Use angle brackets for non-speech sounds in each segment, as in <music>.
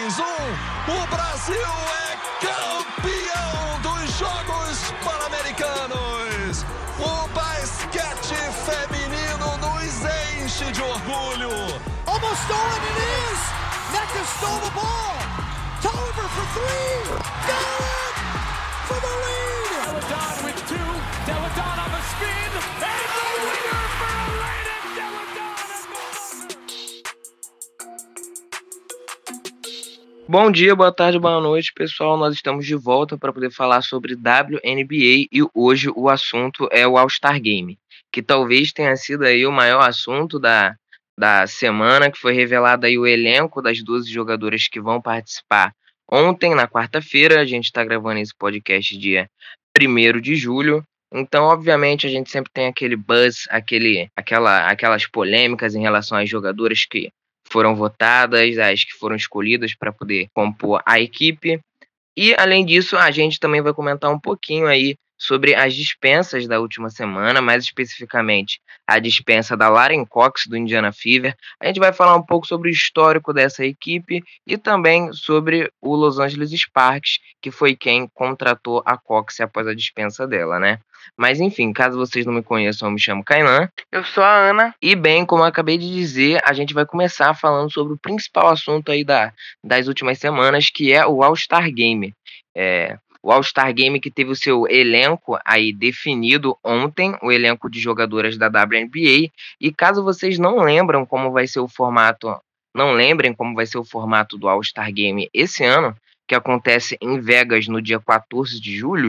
mais um. O Brasil é campeão dos Jogos Pan-Americanos. O basquete feminino nos enche de orgulho. Almost stolen it is. Nectar stole the ball. Tolliver for three. Got it for the lead. Bom dia, boa tarde, boa noite, pessoal. Nós estamos de volta para poder falar sobre WNBA e hoje o assunto é o All-Star Game, que talvez tenha sido aí o maior assunto da, da semana, que foi revelado aí o elenco das 12 jogadoras que vão participar ontem, na quarta-feira. A gente está gravando esse podcast dia 1 de julho. Então, obviamente, a gente sempre tem aquele buzz, aquele, aquela, aquelas polêmicas em relação às jogadoras que foram votadas, as que foram escolhidas para poder compor a equipe. E, além disso, a gente também vai comentar um pouquinho aí sobre as dispensas da última semana, mais especificamente a dispensa da Lauren Cox do Indiana Fever. A gente vai falar um pouco sobre o histórico dessa equipe e também sobre o Los Angeles Sparks, que foi quem contratou a Cox após a dispensa dela, né? Mas enfim, caso vocês não me conheçam, eu me chamo Kainan. Eu sou a Ana. E bem, como eu acabei de dizer, a gente vai começar falando sobre o principal assunto aí da, das últimas semanas, que é o All-Star Game. É, o All-Star Game que teve o seu elenco aí definido ontem, o elenco de jogadoras da WNBA. E caso vocês não lembram como vai ser o formato, não lembrem como vai ser o formato do All-Star Game esse ano, que acontece em Vegas no dia 14 de julho,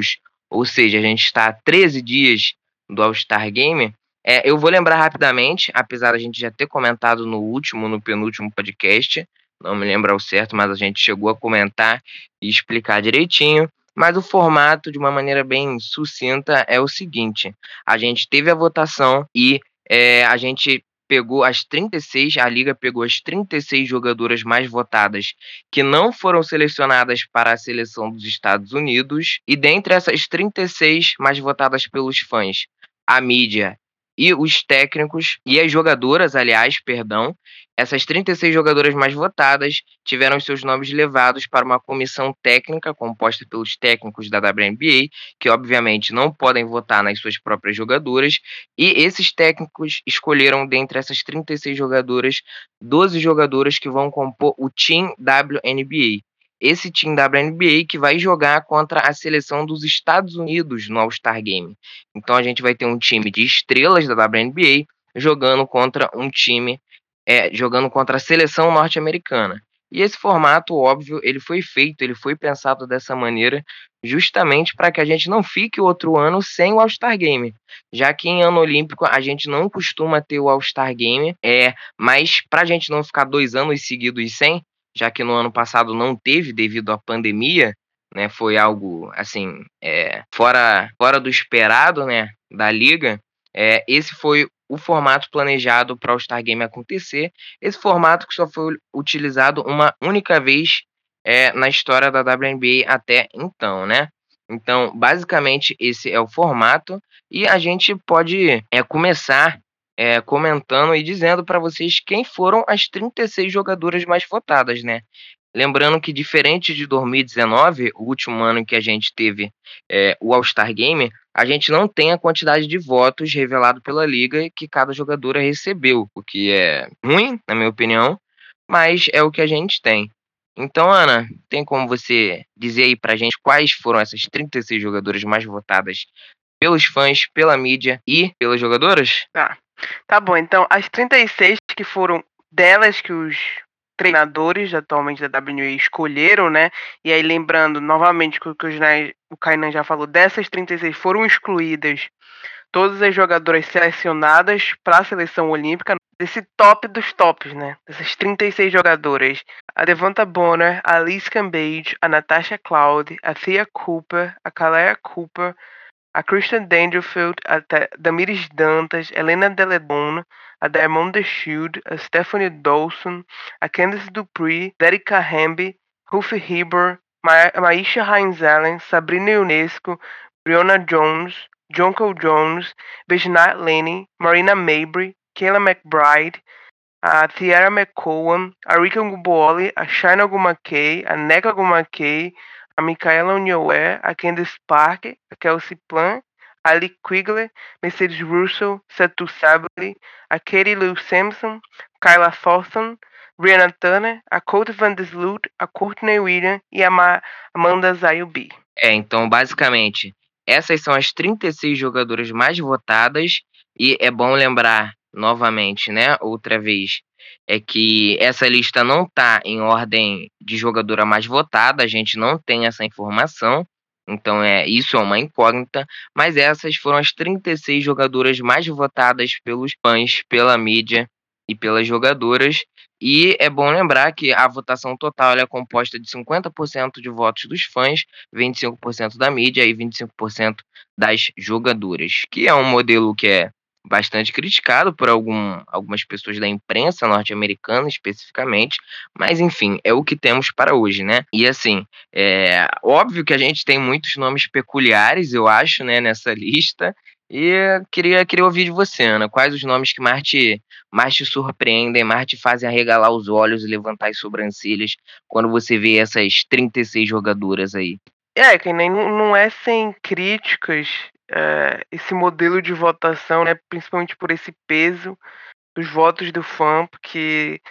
ou seja, a gente está a 13 dias do All-Star Game. É, eu vou lembrar rapidamente, apesar da gente já ter comentado no último, no penúltimo podcast, não me lembro ao certo, mas a gente chegou a comentar e explicar direitinho. Mas o formato, de uma maneira bem sucinta, é o seguinte: a gente teve a votação e é, a gente pegou as 36, a liga pegou as 36 jogadoras mais votadas que não foram selecionadas para a seleção dos Estados Unidos, e dentre essas 36 mais votadas pelos fãs, a mídia e os técnicos e as jogadoras, aliás, perdão, essas 36 jogadoras mais votadas tiveram seus nomes levados para uma comissão técnica composta pelos técnicos da WNBA, que obviamente não podem votar nas suas próprias jogadoras, e esses técnicos escolheram dentre essas 36 jogadoras 12 jogadoras que vão compor o Team WNBA esse time da WNBA que vai jogar contra a seleção dos Estados Unidos no All-Star Game. Então a gente vai ter um time de estrelas da WNBA jogando contra um time é, jogando contra a seleção norte-americana. E esse formato, óbvio, ele foi feito, ele foi pensado dessa maneira justamente para que a gente não fique outro ano sem o All-Star Game. Já que em ano olímpico a gente não costuma ter o All-Star Game, é, mas para a gente não ficar dois anos seguidos sem, já que no ano passado não teve devido à pandemia, né? Foi algo assim é, fora fora do esperado, né? Da liga. É, esse foi o formato planejado para o Star Game acontecer. Esse formato que só foi utilizado uma única vez é, na história da WNBA até então, né? Então, basicamente, esse é o formato e a gente pode é, começar é, comentando e dizendo para vocês quem foram as 36 jogadoras mais votadas, né? Lembrando que, diferente de 2019, o último ano que a gente teve é, o All-Star Game, a gente não tem a quantidade de votos revelado pela liga que cada jogadora recebeu, o que é ruim, na minha opinião, mas é o que a gente tem. Então, Ana, tem como você dizer aí pra gente quais foram essas 36 jogadoras mais votadas pelos fãs, pela mídia e pelas jogadoras? Tá. Tá bom, então as 36 que foram delas que os treinadores atualmente da WNBA escolheram, né? E aí lembrando novamente que o que o Kainan já falou, dessas 36 foram excluídas todas as jogadoras selecionadas para a seleção olímpica desse top dos tops, né? Dessas 36 jogadoras. A Devonta Bonner, a Liz Cambage, a Natasha Cloud, a Thea Cooper, a Kalea Cooper, a Christian Dangerfield, a Damiris Dantas, Helena Deledon, a Diamond Shield, a Stephanie Dawson, a Candice Dupree, Derika Hamby, Ruthie Heber, Ma Maisha Hines Allen, Sabrina Ionesco, Brianna Jones, Jonko Jones, Virginia Laney, Marina Mabry, Kayla McBride, a Tiara McCowan, a Rika Ngubuoli, a Shaina Gumakei, a Neka Gumakei, a Micaela Unioé, a Candice Parker, a Kelsey Plan, a Lee Quigley, Mercedes Russell, Satu Sabri, a Katie Lou Sampson, Kyla Thornton, Brianna Turner, a Colt Van der Sloot, a Courtney Williams e a Ma Amanda Zayubi. É, então, basicamente, essas são as 36 jogadoras mais votadas e é bom lembrar novamente, né, outra vez, é que essa lista não está em ordem de jogadora mais votada, a gente não tem essa informação, então é isso é uma incógnita, mas essas foram as 36 jogadoras mais votadas pelos fãs, pela mídia e pelas jogadoras. E é bom lembrar que a votação total é composta de 50% de votos dos fãs, 25% da mídia e 25% das jogadoras, que é um modelo que é bastante criticado por algum, algumas pessoas da imprensa norte-americana especificamente, mas enfim, é o que temos para hoje, né? E assim, é óbvio que a gente tem muitos nomes peculiares, eu acho, né, nessa <laughs> lista, e queria, queria ouvir de você, Ana, quais os nomes que mais te, mais te surpreendem, mais te fazem arregalar os olhos e levantar as sobrancelhas quando você vê essas 36 jogadoras aí? É, que nem não é sem críticas é, esse modelo de votação, né, principalmente por esse peso dos votos do fã, porque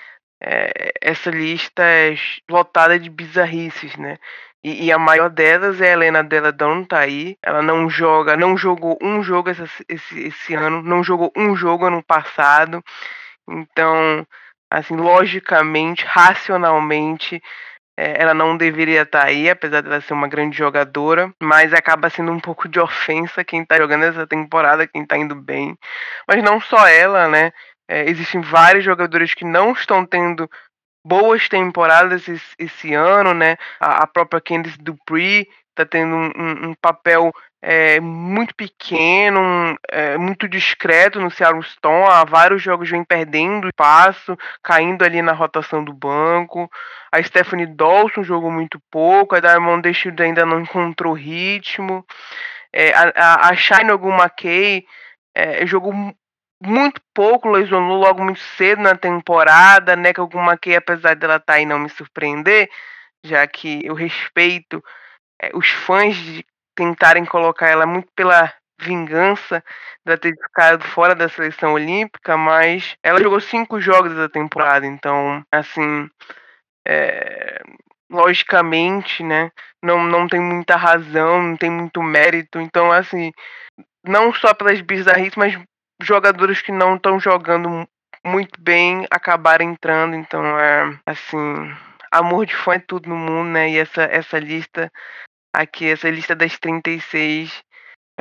é, essa lista é lotada de bizarrices, né? E, e, a maior delas é a Helena Della tá aí. Ela não joga, não jogou um jogo esse, esse ano, não jogou um jogo ano passado. Então, assim, logicamente, racionalmente, ela não deveria estar tá aí, apesar de ela ser uma grande jogadora, mas acaba sendo um pouco de ofensa quem tá jogando essa temporada, quem tá indo bem. Mas não só ela, né? É, existem vários jogadores que não estão tendo boas temporadas esse, esse ano, né? A, a, própria Candice Dupree tá tendo um, um, um papel é, muito pequeno, é, muito discreto no Seattle Storm. Há vários jogos vem perdendo espaço, caindo ali na rotação do banco. A Stephanie Dawson jogou muito pouco, a Diamond Shield ainda não <laughs> encontrou ritmo. É, a, a, a Shine McKay é, jogou muito pouco, lesionou logo muito cedo na temporada, né? Que alguma que apesar dela estar tá aí não me surpreender, já que eu respeito é, os fãs de tentarem colocar ela muito pela vingança de ter ficado fora da seleção olímpica, mas ela jogou cinco jogos da temporada, então assim, é, logicamente, né? Não, não tem muita razão, não tem muito mérito, então assim, não só pelas bizarrices, mas jogadores que não estão jogando muito bem acabaram entrando. Então, é assim, amor de fã é tudo no mundo, né? E essa, essa lista aqui, essa lista das 36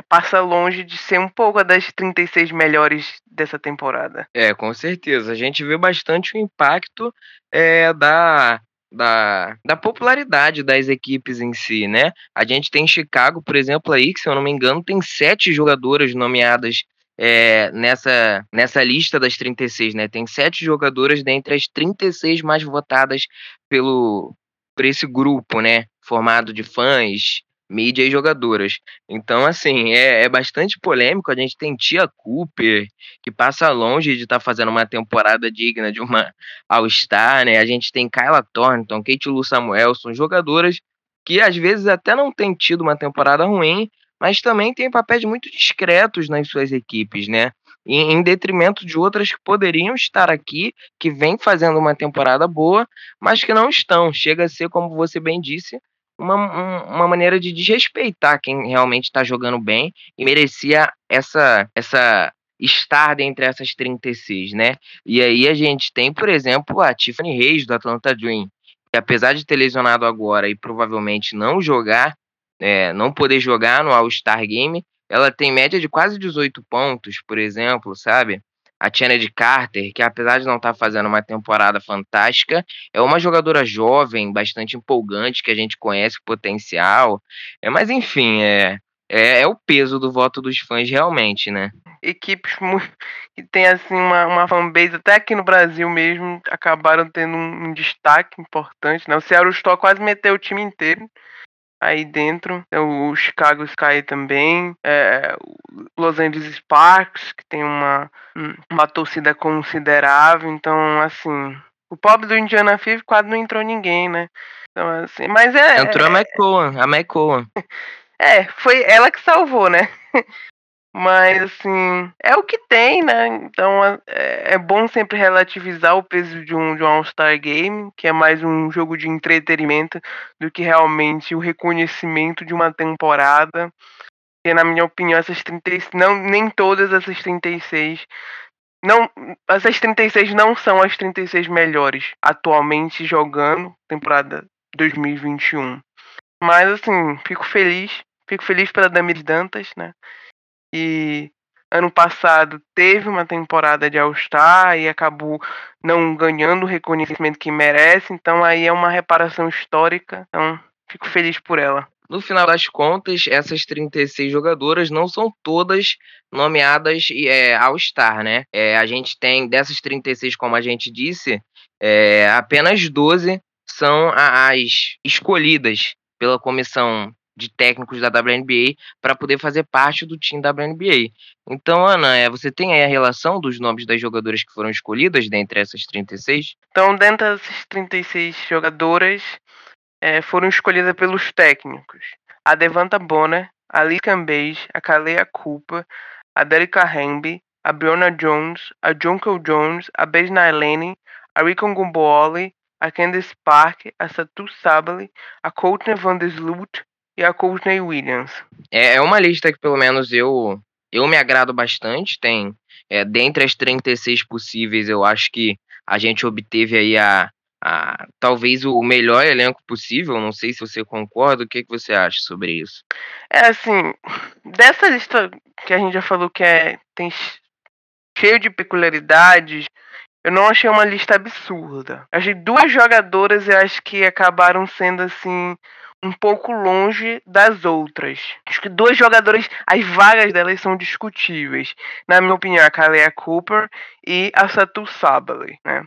passa longe de ser um pouco das 36 melhores dessa temporada. É, com certeza. A gente vê bastante o impacto é, da, da, da popularidade das equipes em si, né? A gente tem Chicago, por exemplo, aí, que se eu não me engano, tem sete jogadoras nomeadas é, nessa, nessa lista das 36, né? Tem sete jogadoras dentre as 36 mais votadas pelo, por esse grupo, né? Formado de fãs, mídia e jogadoras. Então, assim, é, é bastante polêmico. A gente tem Tia Cooper, que passa longe de estar tá fazendo uma temporada digna de uma <laughs> All-Star, né? A gente tem Kyla Thornton, Kate Lu Samuelson, jogadoras que às vezes até não têm tido uma temporada ruim, mas também tem papéis muito discretos nas suas equipes, né? Em, detrimento de outras que poderiam estar aqui, que vêm fazendo uma temporada boa, mas que não estão. Chega a ser, como você bem disse, uma, uma maneira de desrespeitar quem realmente está jogando bem e merecia essa, essa estar dentre essas 36, né? E aí a gente tem, por exemplo, a Tiffany Reis do Atlanta Dream, que apesar de ter lesionado agora e provavelmente não jogar, é, não poder jogar no All-Star Game, ela tem média de quase 18 pontos, por exemplo, sabe? A de Carter, que apesar de não estar tá fazendo uma temporada fantástica, é uma jogadora jovem, bastante empolgante, que a gente conhece o potencial. É, mas enfim, é, é, é o peso do voto dos fãs realmente, né? Equipes que tem assim uma, uma fanbase, até aqui no Brasil mesmo, acabaram tendo um, um destaque importante, né? O Seattle Storm quase meteu o time inteiro aí dentro. O Chicago Sky também, é, o Los Angeles Sparks, que tem uma, uma torcida considerável. Então, assim, o pobre do Indiana Fever quase não entrou ninguém, né? Então, assim, mas é. Entrou a McCowan, a McCowan. <laughs> É, foi ela que salvou, né? <laughs> Mas, assim, é o que tem, né? Então é, é bom sempre relativizar o peso de um, de um All-Star Game, que é mais um jogo de entretenimento do que realmente o reconhecimento de uma temporada. Que, na minha opinião, essas 36. Não, nem todas essas 36. Não, essas 36 não são as 36 melhores atualmente jogando temporada 2021. Mas, assim, fico feliz. Fico feliz pela Damiris Dantas, né? E ano passado teve uma temporada de All-Star e acabou não ganhando o reconhecimento que merece, então aí é uma reparação histórica, então fico feliz por ela. No final das contas, essas 36 jogadoras não são todas nomeadas é, All-Star, né? É, a gente tem, dessas 36, como a gente disse, é, apenas 12 são as escolhidas pela comissão de técnicos da WNBA para poder fazer parte do time da WNBA. Então, Ana, é, você tem aí a relação dos nomes das jogadoras que foram escolhidas dentre essas 36? Então, dentre essas 36 jogadoras, é, foram escolhidas pelos técnicos. A Devanta Bonner, a Lee Cambage, a Kalea Cooper, a Derica Hamby, a Breonna Jones, a Junko Jones, a Besna Eleni, a Rikon Gumbooli, a Candice Park, a Satu Sabali, a Courtney Van der Sloot, e a Courtney Williams. É, é uma lista que pelo menos eu eu me agrado bastante. Tem é, dentre as 36 possíveis, eu acho que a gente obteve aí a, a talvez o melhor elenco possível. Não sei se você concorda. O que, que você acha sobre isso? É assim, dessa lista que a gente já falou que é tem cheio de peculiaridades. Eu não achei uma lista absurda. Achei duas jogadoras eu acho que acabaram sendo assim um pouco longe das outras. Acho que duas jogadoras, as vagas delas são discutíveis. Na minha opinião, a Kalea Cooper e a Satu Sabali, né?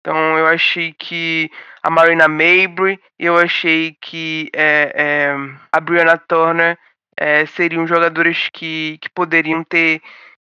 Então eu achei que a Marina Mabry, eu achei que é, é, a Brianna Turner é, seriam jogadores que, que poderiam ter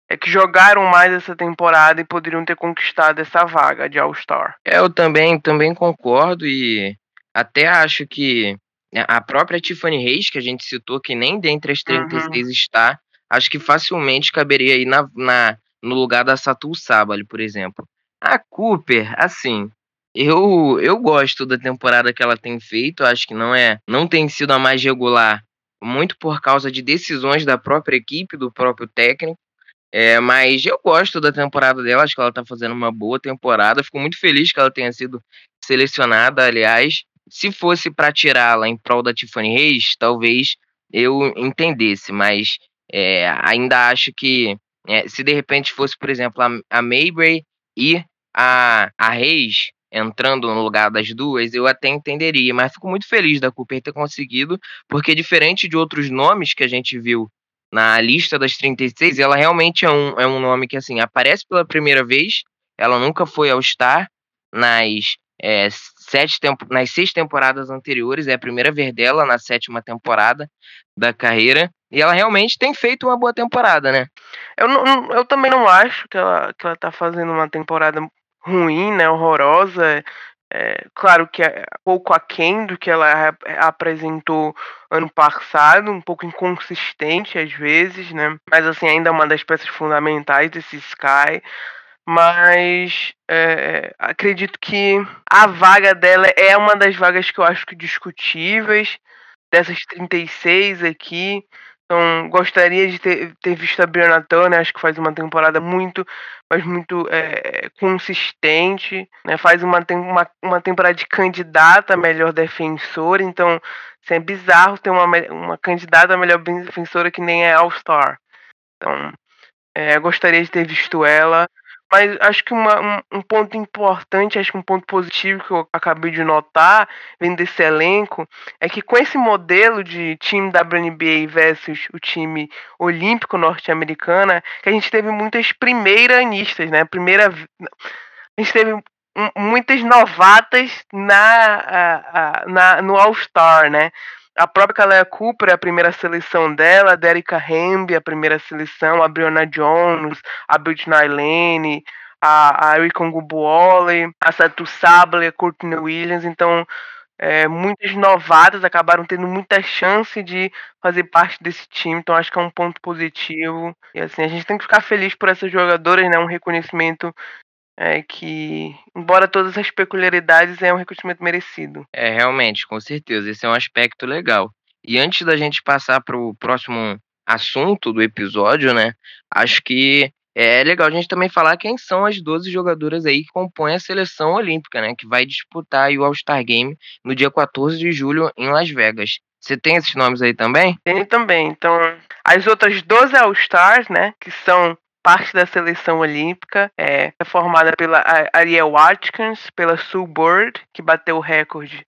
é que jogaram mais essa temporada e poderiam ter conquistado essa vaga de All-Star. É, eu também, também concordo e até acho que a própria Tiffany Reis, que a gente citou, que nem dentre as 36 uhum. está, acho que facilmente caberia aí na, na, no lugar da Satul Sabali, por exemplo. A Cooper, assim, eu, eu gosto da temporada que ela tem feito, acho que não é, não tem sido a mais regular, muito por causa de decisões da própria equipe, do próprio técnico. É, mas eu gosto da temporada dela, acho que ela tá fazendo uma boa temporada. Fico muito feliz que ela tenha sido selecionada, aliás se fosse para tirá-la em prol da Tiffany Reis, talvez eu entendesse, mas é, ainda acho que é, se de repente fosse, por exemplo, a, a Maybray e a, a Reis entrando no lugar das duas, eu até entenderia, mas fico muito feliz da Cooper ter conseguido, porque diferente de outros nomes que a gente viu na lista das 36, ela realmente é um, é um nome que assim aparece pela primeira vez, ela nunca foi ao Star nas é, sete tempo, nas seis temporadas anteriores, é a primeira vez dela na sétima temporada da carreira, e ela realmente tem feito uma boa temporada, né? Eu, não, eu também não acho que ela, que ela tá fazendo uma temporada ruim, né, horrorosa, é, claro que é pouco aquém do que ela apresentou ano passado, um pouco inconsistente às vezes, né? Mas assim, ainda é uma das peças fundamentais desse Sky mas é, acredito que a vaga dela é uma das vagas que eu acho que discutíveis, dessas 36 aqui. Então, gostaria de ter, ter visto a Brianna Turner, acho que faz uma temporada muito, mas muito é, consistente, né? faz uma, uma, uma temporada de candidata a melhor defensora, então assim, é bizarro ter uma, uma candidata a melhor defensora que nem é All-Star. Então, é, gostaria de ter visto ela. Mas acho que uma, um, um, ponto importante, acho que um ponto positivo que eu acabei de notar, vendo desse elenco, é que com esse modelo de time WNBA versus o time olímpico norte-americana, que a gente teve muitas primeiranistas, né? Primeira, a gente teve muitas novatas na, na no All-Star, né? A própria Kalea Cooper, a primeira seleção dela, a Derika Hamby, a primeira seleção, a Brianna Jones, a Britney Lane, a, a Erika Ngubuole, a Satu Sable, a Courtney Williams. Então, é, muitas novatas acabaram tendo muita chance de fazer parte desse time, então acho que é um ponto positivo. E assim, a gente tem que ficar feliz por essas jogadoras, né? Um reconhecimento é, que, embora todas as peculiaridades, é um reconhecimento merecido. É, realmente, com certeza, esse é um aspecto legal. E antes da gente passar para o próximo assunto do episódio, né? Acho que é legal a gente também falar quem são as 12 jogadoras aí que compõem a seleção olímpica, né? Que vai disputar o All-Star Game no dia 14 de julho em Las Vegas. Você tem esses nomes aí também? Tem também. Então, as outras 12 All-Stars, né? Que são parte da seleção olímpica, é, é formada pela Ariel Watkins, pela Sue Bird, que bateu o recorde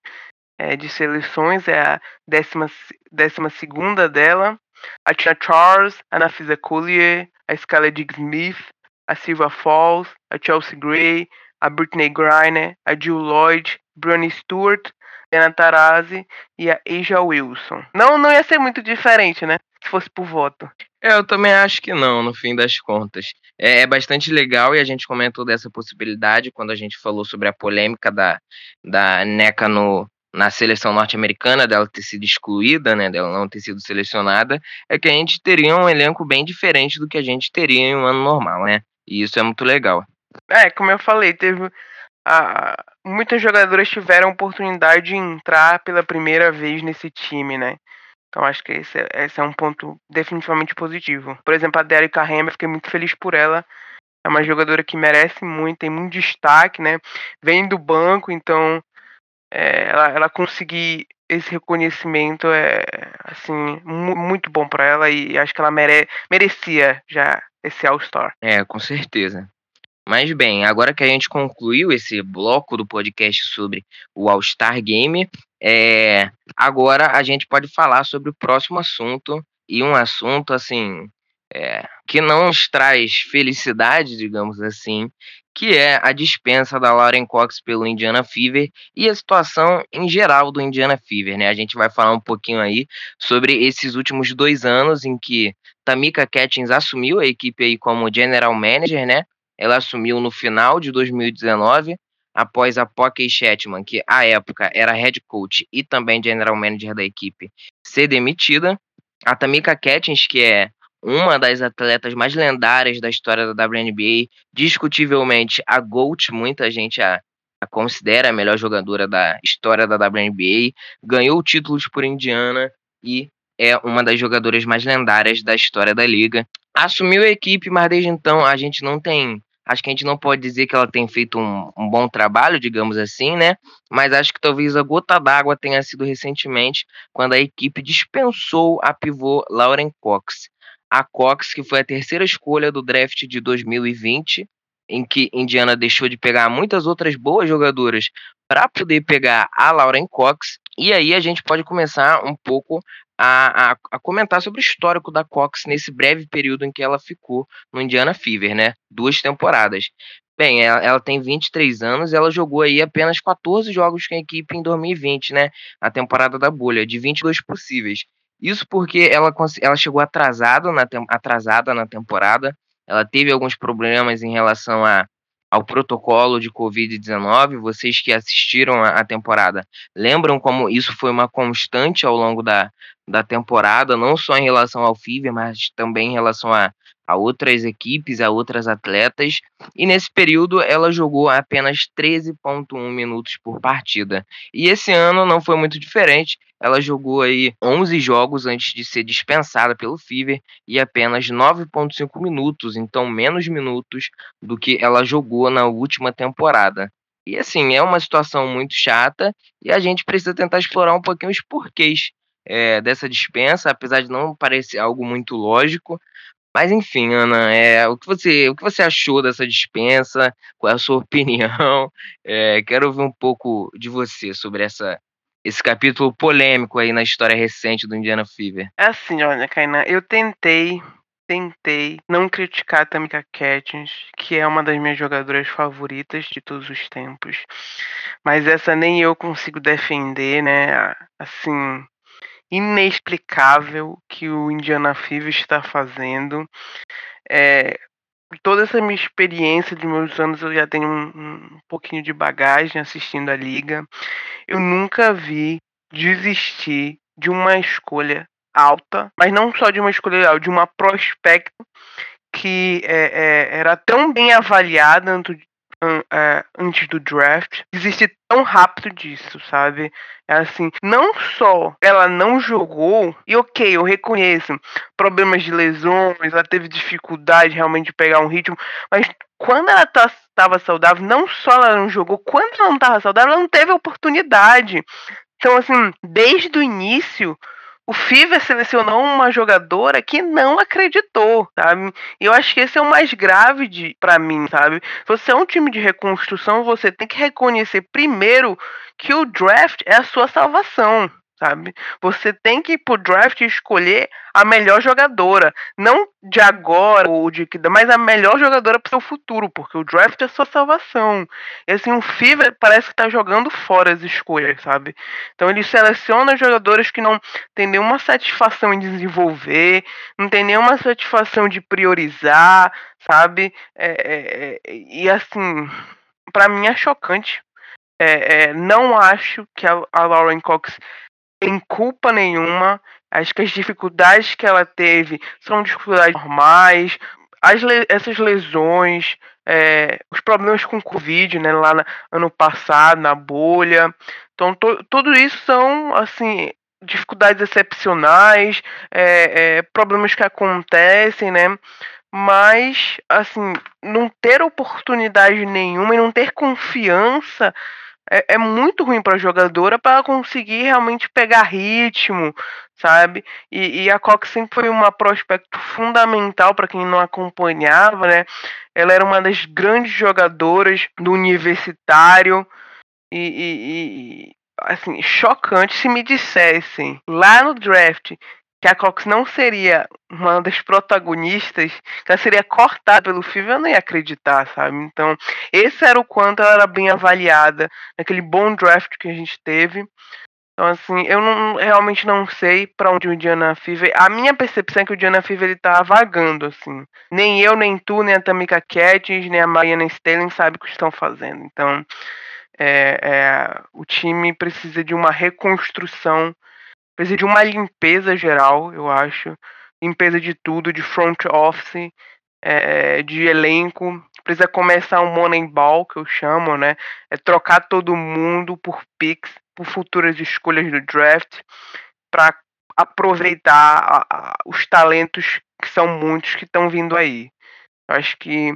é, de seleções, é a décima, décima segunda dela. A Tina Charles, a Nafisa Collier, a Scarlett Smith, a Silva Falls, a Chelsea Gray, a Britney Griner, a Jill Lloyd, Bronnie Stewart, Diana Tarazzi e a Asia Wilson. Não, não ia ser muito diferente, né? Se fosse por voto. É, eu também acho que não, no fim das contas. É, é, bastante legal e a gente comentou dessa possibilidade quando a gente falou sobre a polêmica da, da NECA no, na seleção norte-americana, dela ter sido excluída, né, dela não ter sido selecionada, é que a gente teria um elenco bem diferente do que a gente teria em um ano normal, né? E isso é muito legal. É, como eu falei, teve a, muitas jogadoras tiveram oportunidade de entrar pela primeira vez nesse time, né? Então acho que esse é, esse é um ponto definitivamente positivo. Por exemplo, a Derek Hammer, fiquei muito feliz por ela. É uma jogadora que merece muito, tem muito destaque, né? Vem do banco, então é, ela, ela conseguir esse reconhecimento é assim muito bom para ela e acho que ela mere merecia já esse All Star. É, com certeza. Mas bem, agora que a gente concluiu esse bloco do podcast sobre o All Star Game, é, agora a gente pode falar sobre o próximo assunto e um assunto assim é, que não nos traz felicidade, digamos assim, que é a dispensa da Lauren Cox pelo Indiana Fever e a situação em geral do Indiana Fever, né? A gente vai falar um pouquinho aí sobre esses últimos dois anos em que Tamika Catchings assumiu a equipe aí como general manager, né? Ela assumiu no final de 2019, após a Pocky Shetman, que à época era head coach e também general manager da equipe, ser demitida. A Tamika Catchings, que é uma das atletas mais lendárias da história da WNBA, discutivelmente a GOAT, muita gente a, a considera a melhor jogadora da história da WNBA, ganhou títulos por Indiana e é uma das jogadoras mais lendárias da história da liga. Assumiu a equipe, mas desde então a gente não tem. Acho que a gente não pode dizer que ela tem feito um, um bom trabalho, digamos assim, né? Mas acho que talvez a gota d'água tenha sido recentemente, quando a equipe dispensou a pivô Lauren Cox a Cox, que foi a terceira escolha do draft de 2020, em que Indiana deixou de pegar muitas outras boas jogadoras para poder pegar a Lauren Cox. E aí a gente pode começar um pouco a, a, a, comentar sobre o histórico da Cox nesse breve período em que ela ficou no Indiana Fever, né? Duas temporadas. Bem, ela, ela tem 23 anos, ela jogou aí apenas 14 jogos com a equipe em 2020, né? A temporada da bolha, de 22 possíveis. Isso porque ela, ela chegou atrasada na, atrasada na temporada. Ela teve alguns problemas em relação a, ao protocolo de Covid-19. Vocês que assistiram a, temporada lembram como isso foi uma constante ao longo da, da temporada, não só em relação ao Fever, mas também em relação a, a outras equipes, a outras atletas, e nesse período ela jogou apenas 13.1 minutos por partida. E esse ano não foi muito diferente, ela jogou aí 11 jogos antes de ser dispensada pelo Fever e apenas 9.5 minutos, então menos minutos do que ela jogou na última temporada. E assim, é uma situação muito chata e a gente precisa tentar explorar um pouquinho os porquês é, dessa dispensa, apesar de não parecer algo muito lógico, mas enfim, Ana, é, o, que você, o que você achou dessa dispensa? Qual é a sua <laughs> opinião? É, quero ouvir um pouco de você sobre essa, esse capítulo polêmico aí na história recente do Indiana Fever. É assim, olha, Kainan, eu tentei, tentei não criticar a Tamika Catchings, que é uma das minhas jogadoras favoritas de todos os tempos. Mas essa nem eu consigo defender, né? Assim, inexplicável que o Indiana Fever está fazendo. É, toda essa minha experiência de meus anos, eu já tenho um, um pouquinho de bagagem assistindo a liga. Eu nunca vi desistir de uma escolha alta, mas não só de uma escolha alta, de uma prospecto que é, é, era tão bem avaliada é, antes do draft, desistir tão rápido disso, sabe? É assim, não só ela não jogou, e ok, eu reconheço problemas de lesões, ela teve dificuldade realmente de pegar um ritmo, mas quando ela estava tá, saudável, não só ela não jogou, quando ela não estava saudável, ela não teve oportunidade. Então, assim, desde o início, o Fever selecionou uma jogadora que não acreditou, sabe? E eu acho que esse é o mais grave de para mim, sabe? Você é um time de reconstrução, você tem que reconhecer primeiro que o draft é a sua salvação sabe? Você tem que ir pro draft escolher a melhor jogadora, não de agora ou de que, mas a melhor jogadora pro seu futuro, porque o draft é sua salvação. E assim, o Fever parece que tá jogando fora as escolhas, sabe? Então ele seleciona jogadores que não tem nenhuma satisfação em desenvolver, não tem nenhuma satisfação de priorizar, sabe? É, é, é e assim, para mim é chocante. É, é, não acho que a, a Lauren Cox tem culpa nenhuma. Acho que as dificuldades que ela teve são dificuldades normais. As le essas lesões, é, os problemas com Covid, né, lá no ano passado, na bolha. Então, to tudo isso são, assim, dificuldades excepcionais, é, é, problemas que acontecem, né? Mas, assim, não ter oportunidade nenhuma e não ter confiança é, é muito ruim para a jogadora para conseguir realmente pegar ritmo, sabe? E, e, a Cox sempre foi uma prospecto fundamental para quem não acompanhava, né? Ela era uma das grandes jogadoras do universitário e, e, e assim, chocante se me dissessem lá no draft que a Cox não seria uma das protagonistas, que ela seria cortada pelo filme, eu não ia acreditar, sabe? Então, esse era o quanto ela era bem avaliada naquele bom draft que a gente teve. Então, assim, eu não, realmente não sei para onde o Diana Fever. A minha percepção é que o Diana Fever ele tá vagando, assim. Nem eu, nem tu, nem a Tamika Catchings, nem a Mariana Stelling sabe o que estão fazendo. Então, é, é, o time precisa de uma reconstrução Precisa de uma limpeza geral, eu acho. Limpeza de tudo, de front office, é, de elenco. Precisa começar um Moneyball, que eu chamo, né? É trocar todo mundo por picks, por futuras escolhas do draft, para aproveitar a, a, os talentos que são muitos que estão vindo aí. Eu acho que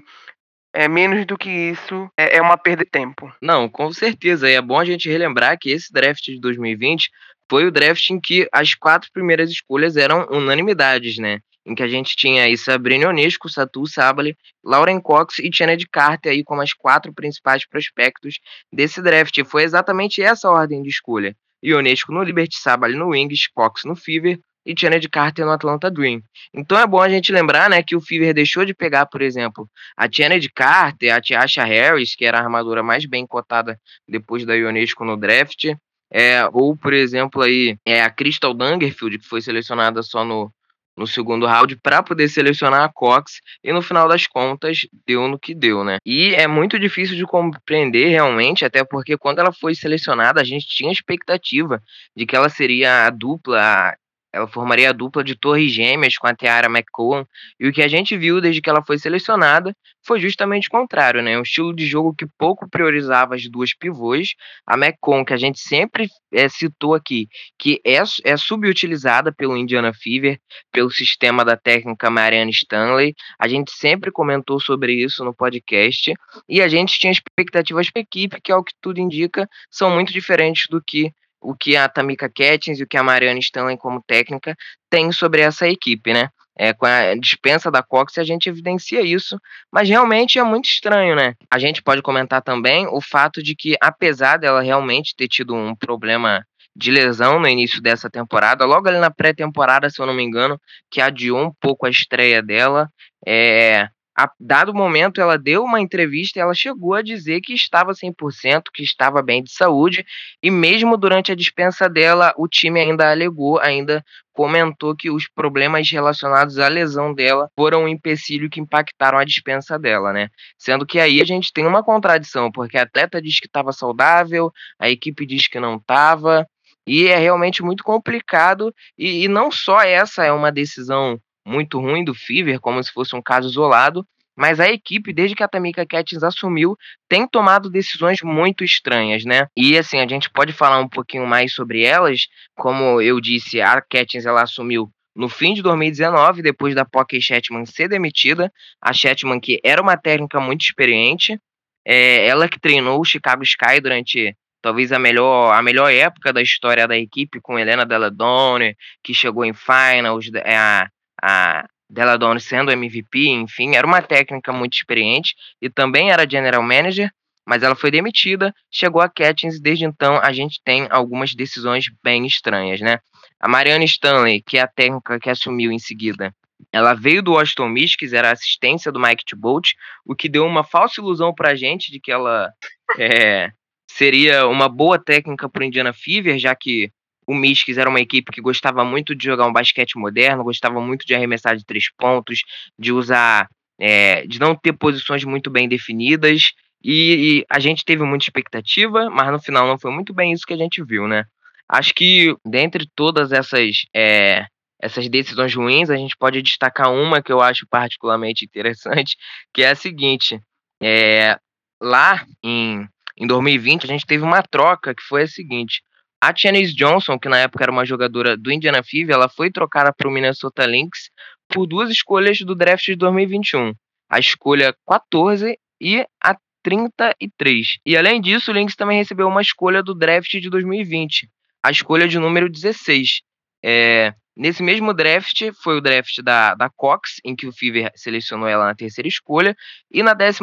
é menos do que isso é, é uma perda de tempo. Não, com certeza. E é bom a gente relembrar que esse draft de 2020 foi o draft em que as quatro primeiras escolhas eram unanimidades, né? Em que a gente tinha aí Sabrina Onesco, Satu Sabali, Lauren Cox e Kennedy Carter aí como as quatro principais prospectos desse draft. E foi exatamente essa a ordem de escolha. Ionesco no Liberty Sabali no Wings, Cox no Fever e Kennedy Carter no Atlanta Dream. Então é bom a gente lembrar, né, que o Fever deixou de pegar, por exemplo, a Kennedy Carter, a Tiasha Harris, que era a armadura mais bem cotada depois da Ionesco no draft, é, ou, por exemplo, aí, é a Crystal Dangerfield, que foi selecionada só no, no segundo round para poder selecionar a Cox e no final das contas deu no que deu, né? E é muito difícil de compreender realmente, até porque quando ela foi selecionada a gente tinha expectativa de que ela seria a dupla ela formaria a dupla de torres gêmeas com a Tiara McCowan, e o que a gente viu desde que ela foi selecionada foi justamente o contrário, né? Um estilo de jogo que pouco priorizava as duas pivôs, a McCowan, que a gente sempre é, citou aqui, que é, é subutilizada pelo Indiana Fever, pelo sistema da técnica Marianne Stanley, a gente sempre comentou sobre isso no podcast, e a gente tinha expectativas para a equipe, que, ao que tudo indica, são muito diferentes do que o que a Tamika Catchings e o que a Mariana Stanley como técnica tem sobre essa equipe, né? É, com a dispensa da Cox a gente evidencia isso, mas realmente é muito estranho, né? A gente pode comentar também o fato de que, apesar dela realmente ter tido um problema de lesão no início dessa temporada, logo ali na pré-temporada, se eu não me engano, que adiou um pouco a estreia dela, é, a dado momento ela deu uma entrevista e ela chegou a dizer que estava 100%, que estava bem de saúde, e mesmo durante a dispensa dela, o time ainda alegou, ainda comentou que os problemas relacionados à lesão dela foram um empecilho que impactaram a dispensa dela, né? Sendo que aí a gente tem uma contradição, porque a atleta diz que estava saudável, a equipe diz que não estava, e é realmente muito complicado, e, e não só essa é uma decisão muito ruim do Fever, como se fosse um caso isolado, mas a equipe, desde que a Tamika Catins assumiu, tem tomado decisões muito estranhas, né? E assim, a gente pode falar um pouquinho mais sobre elas. Como eu disse, a Catins ela assumiu no fim de 2019, depois da Pocky Shetman ser demitida. A Shetman, que era uma técnica muito experiente, é, ela que treinou o Chicago Sky durante talvez a melhor, a melhor época da história da equipe, com Helena Deladone, que chegou em finals, é, a, a Deladone sendo MVP, enfim, era uma técnica muito experiente e também era general manager, mas ela foi demitida, chegou a Catchings e desde então a gente tem algumas decisões bem estranhas, né? A Marianne Stanley, que é a técnica que assumiu em seguida, ela veio do Washington Mystics, era assistência do Mike Thibault, o que deu uma falsa ilusão pra gente de que ela é, seria uma boa técnica para o Indiana Fever, já que o Mystics era uma equipe que gostava muito de jogar um basquete moderno, gostava muito de arremessar de três pontos, de usar, é, de não ter posições muito bem definidas. E, e, a gente teve muita expectativa, mas no final não foi muito bem isso que a gente viu, né? Acho que dentre todas essas é, essas decisões ruins, a gente pode destacar uma que eu acho particularmente interessante, <laughs> que é a seguinte: é, lá em, em 2020 a gente teve uma troca que foi a seguinte: a Chanice Johnson, que na época era uma jogadora do Indiana Fever, ela foi trocada para o Minnesota Lynx por duas escolhas do draft de 2021. A escolha 14 e a 33. E além disso, o Lynx também recebeu uma escolha do draft de 2020, a escolha de número 16. É, nesse mesmo draft, foi o draft da, da Cox, em que o Fever selecionou ela na terceira escolha, e na 14,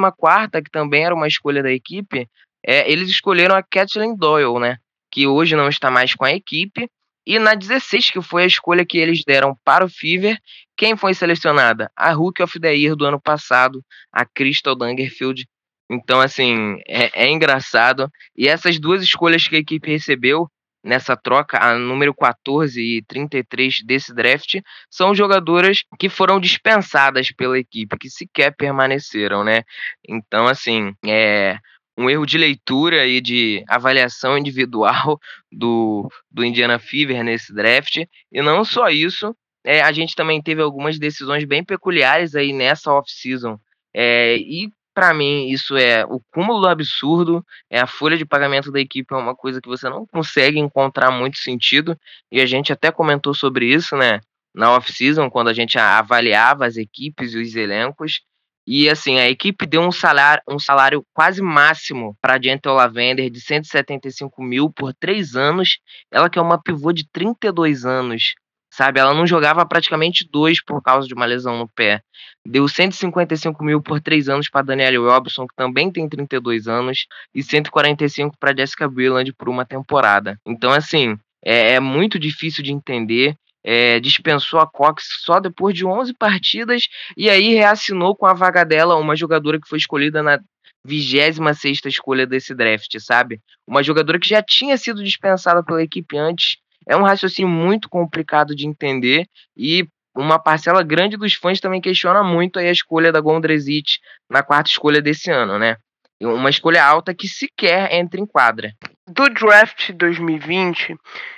que também era uma escolha da equipe, é, eles escolheram a Kathleen Doyle, né? Que hoje não está mais com a equipe. E na 16, que foi a escolha que eles deram para o Fever, quem foi selecionada? A Rookie of the Year do ano passado, a Crystal Dangerfield. Então, assim, é, é engraçado. E essas duas escolhas que a equipe recebeu nessa troca, a número 14 e 33 desse draft, são jogadoras que foram dispensadas pela equipe, que sequer permaneceram, né? Então, assim, é um erro de leitura e de avaliação individual do, do Indiana Fever nesse draft. E não só isso, é, a gente também teve algumas decisões bem peculiares aí nessa off-season. É, e para mim isso é o cúmulo do absurdo. É a folha de pagamento da equipe é uma coisa que você não consegue encontrar muito sentido. E a gente até comentou sobre isso, né? Na off-season, quando a gente avaliava as equipes e os elencos. E assim, a equipe deu um salário, um salário quase máximo para Gentle Lavender de 175 mil por três anos. Ela que é uma pivô de 32 anos, sabe? Ela não jogava praticamente dois por causa de uma lesão no pé. Deu 155 mil por três anos para Danielle Robson, que também tem 32 anos, e 145 para Jessica Brilland por uma temporada. Então, assim, é, é muito difícil de entender é, dispensou a Cox só depois de 11 partidas e aí reassinou com a vaga dela uma jogadora que foi escolhida na 26 escolha desse draft, sabe? Uma jogadora que já tinha sido dispensada pela equipe antes. É um raciocínio muito complicado de entender e uma parcela grande dos fãs também questiona muito a escolha da Gondrezic na quarta escolha desse ano, né? Uma escolha alta que sequer entra em quadra. Do draft 2020,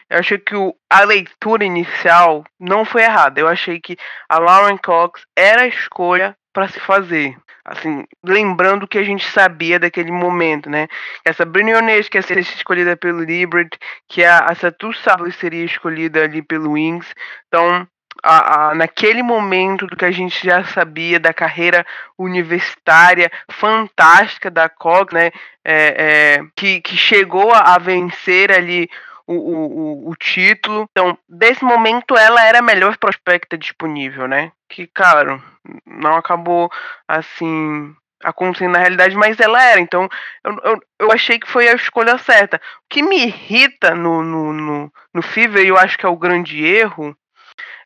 eu achei que o, a leitura inicial não foi errada. Eu achei que a Lauren Cox era a escolha para se fazer. Assim, lembrando o que a gente sabia daquele momento, né? Essa Bruniones que ia ser escolhida pelo Libert, que a, a Satu seria escolhida ali pelo Wings. Então, a, a, naquele momento do que a gente já sabia da carreira universitária fantástica da Cog, né, é, é, que, que chegou a, a vencer ali o, o, o, título. Então, desse momento, ela era a melhor prospecta disponível, né? Que, claro, não acabou assim acontecendo na realidade, mas ela era. Então, eu, eu, eu achei que foi a escolha certa. O que me irrita no, no, no, no Fever, e eu acho que é o grande erro,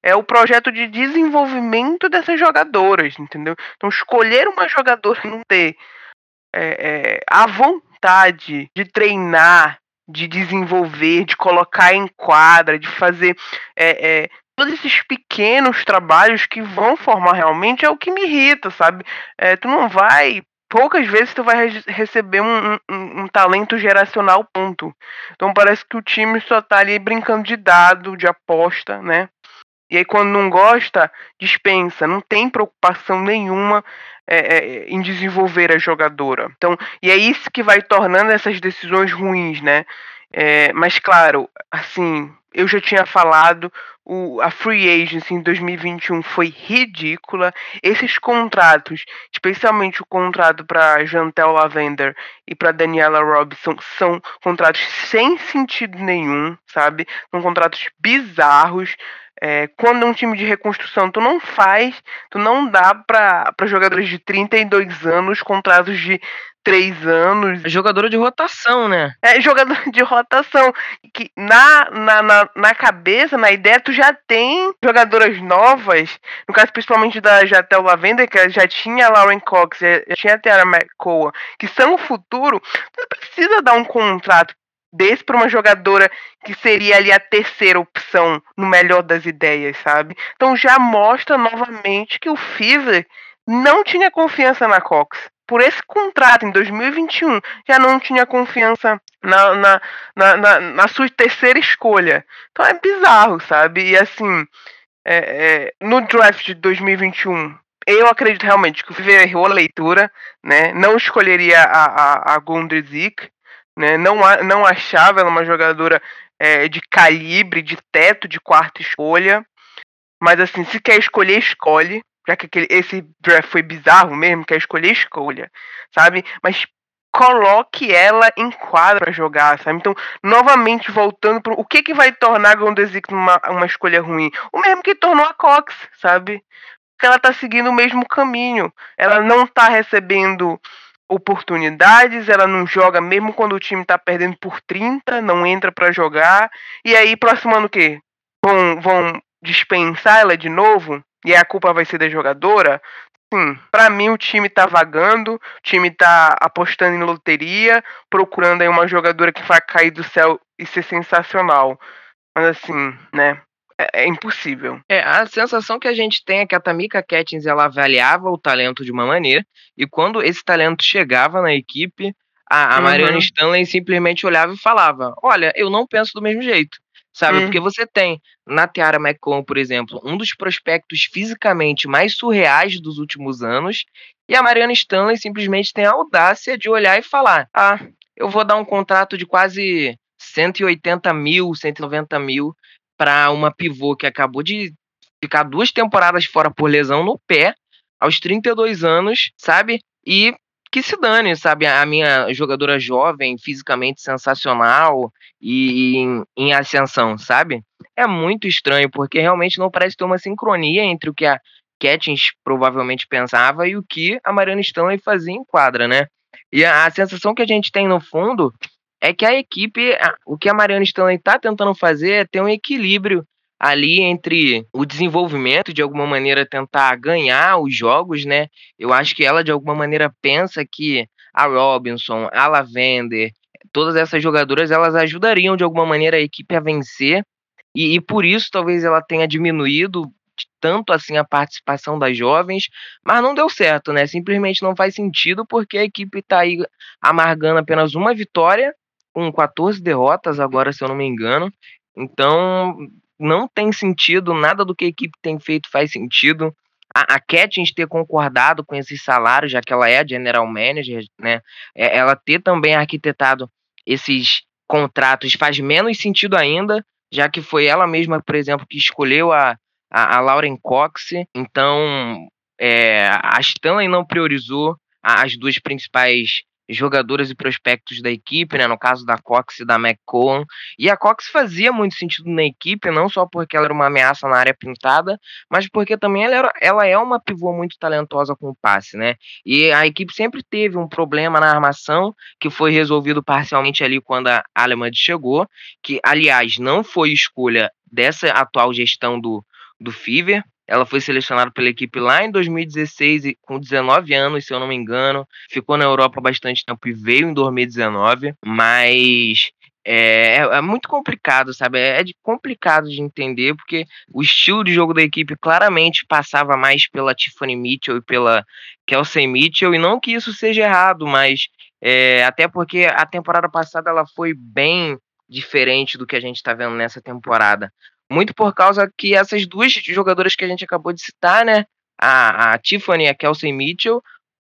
é o projeto de desenvolvimento dessas jogadoras, entendeu? Então, escolher uma jogadora não ter é, é, a vontade de treinar, de desenvolver, de colocar em quadra, de fazer é, é, todos esses pequenos trabalhos que vão formar realmente é o que me irrita, sabe? É, tu não vai poucas vezes tu vai receber um, um, um, talento geracional ponto. Então parece que o time só tá ali brincando de dado, de aposta, né? E aí quando não gosta, dispensa, não tem preocupação nenhuma é, é, em desenvolver a jogadora. Então, e é isso que vai tornando essas decisões ruins, né? É, mas claro, assim, eu já tinha falado, o, a free agency em 2021 foi ridícula. Esses contratos, especialmente o contrato para Jantel Lavender e para Daniela Robinson, são contratos sem sentido nenhum, sabe? São contratos bizarros. É, quando é um time de reconstrução, tu não faz, tu não dá para jogadores de 32 anos, contratos de 3 anos. É jogadora de rotação, né? É jogador <laughs> de rotação. Que na, na, na, na, cabeça, na ideia, tu já tem jogadoras novas, no caso principalmente da Jatel Lavender, que já tinha a Lauren Cox, já tinha a Tiara McCoa, que são o futuro, tu precisa dar um contrato desse para uma jogadora que seria ali a terceira opção no melhor das ideias, sabe? Então já mostra novamente que o Fever não tinha confiança na Cox. Por esse contrato em 2021, já não tinha confiança na, na, na, na, na sua terceira escolha. Então é bizarro, sabe? E assim, é, é, no draft de 2021, eu acredito realmente que o Fever errou a leitura, né? Não escolheria a, a, a né? Não, não achava ela uma jogadora é, de calibre, de teto, de quarta escolha. Mas assim, se quer escolher, escolhe. Já que aquele, esse draft foi bizarro mesmo, quer escolher, escolha. Sabe? Mas coloque ela em quadra para jogar, sabe? Então, novamente voltando para o que que vai tornar a Gondesic uma, uma escolha ruim? O mesmo que tornou a Cox, sabe? Porque ela tá seguindo o mesmo caminho. Ela não tá recebendo oportunidades, ela não joga mesmo quando o time tá perdendo por 30, não entra para jogar. E aí, próximo ano o quê? Vão, vão dispensar ela de novo? E a culpa vai ser da jogadora? Sim, para mim o time tá vagando, o time tá apostando em loteria, procurando aí uma jogadora que vai cair do céu e ser sensacional. Mas assim, né? É, é, impossível. É, a sensação que a gente tem é que a Tamika Catins ela avaliava o talento de uma maneira, e quando esse talento chegava na equipe, a, a uhum. Mariana Stanley simplesmente olhava e falava: Olha, eu não penso do mesmo jeito. Sabe? Uhum. Porque você tem na Tiara McComb, por exemplo, um dos prospectos fisicamente mais surreais dos últimos anos, e a Mariana Stanley simplesmente tem a audácia de olhar e falar: Ah, eu vou dar um contrato de quase 180 mil, 190 mil para uma pivô que acabou de ficar duas temporadas fora por lesão no pé, aos 32 anos, sabe? E que se dane, sabe? A minha jogadora jovem, fisicamente sensacional e, em, em, ascensão, sabe? É muito estranho, porque realmente não parece ter uma sincronia entre o que a Catins provavelmente pensava e o que a Mariana Stanley fazia em quadra, né? E a, a sensação que a gente tem no fundo é que a equipe, o que a Mariana Stanley está tentando fazer é ter um equilíbrio ali entre o desenvolvimento, de alguma maneira tentar ganhar os jogos, né? Eu acho que ela de alguma maneira pensa que a Robinson, a Lavender, todas essas jogadoras elas ajudariam de alguma maneira a equipe a vencer e, e por isso talvez ela tenha diminuído tanto assim a participação das jovens, mas não deu certo, né? Simplesmente não faz sentido porque a equipe está aí amargando apenas uma vitória com 14 derrotas agora, se eu não me engano. Então, não tem sentido, nada do que a equipe tem feito faz sentido. A, a Catins ter concordado com esses salários, já que ela é general manager, né? É, ela ter também arquitetado esses contratos faz menos sentido ainda, já que foi ela mesma, por exemplo, que escolheu a, a, a Lauren Cox. Então, é, a Stanley não priorizou as duas principais jogadores e prospectos da equipe, né, no caso da Cox e da McCollum. E a Cox fazia muito sentido na equipe, não só porque ela era uma ameaça na área pintada, mas porque também ela, era, ela é uma pivô muito talentosa com o passe, né? E a equipe sempre teve um problema na armação, que foi resolvido parcialmente ali quando a Alemã chegou, que aliás não foi escolha dessa atual gestão do do Fever. Ela foi selecionada pela equipe lá em 2016, com 19 anos, se eu não me engano. Ficou na Europa bastante tempo e veio em 2019. Mas é, é, é, muito complicado, sabe? É, é complicado de entender, porque o estilo de jogo da equipe claramente passava mais pela Tiffany Mitchell e pela Kelsey Mitchell, e não que isso seja errado, mas é, até porque a temporada passada ela foi bem diferente do que a gente está vendo nessa temporada. Muito por causa que essas duas jogadoras que a gente acabou de citar, né? A, a Tiffany e a Kelsey Mitchell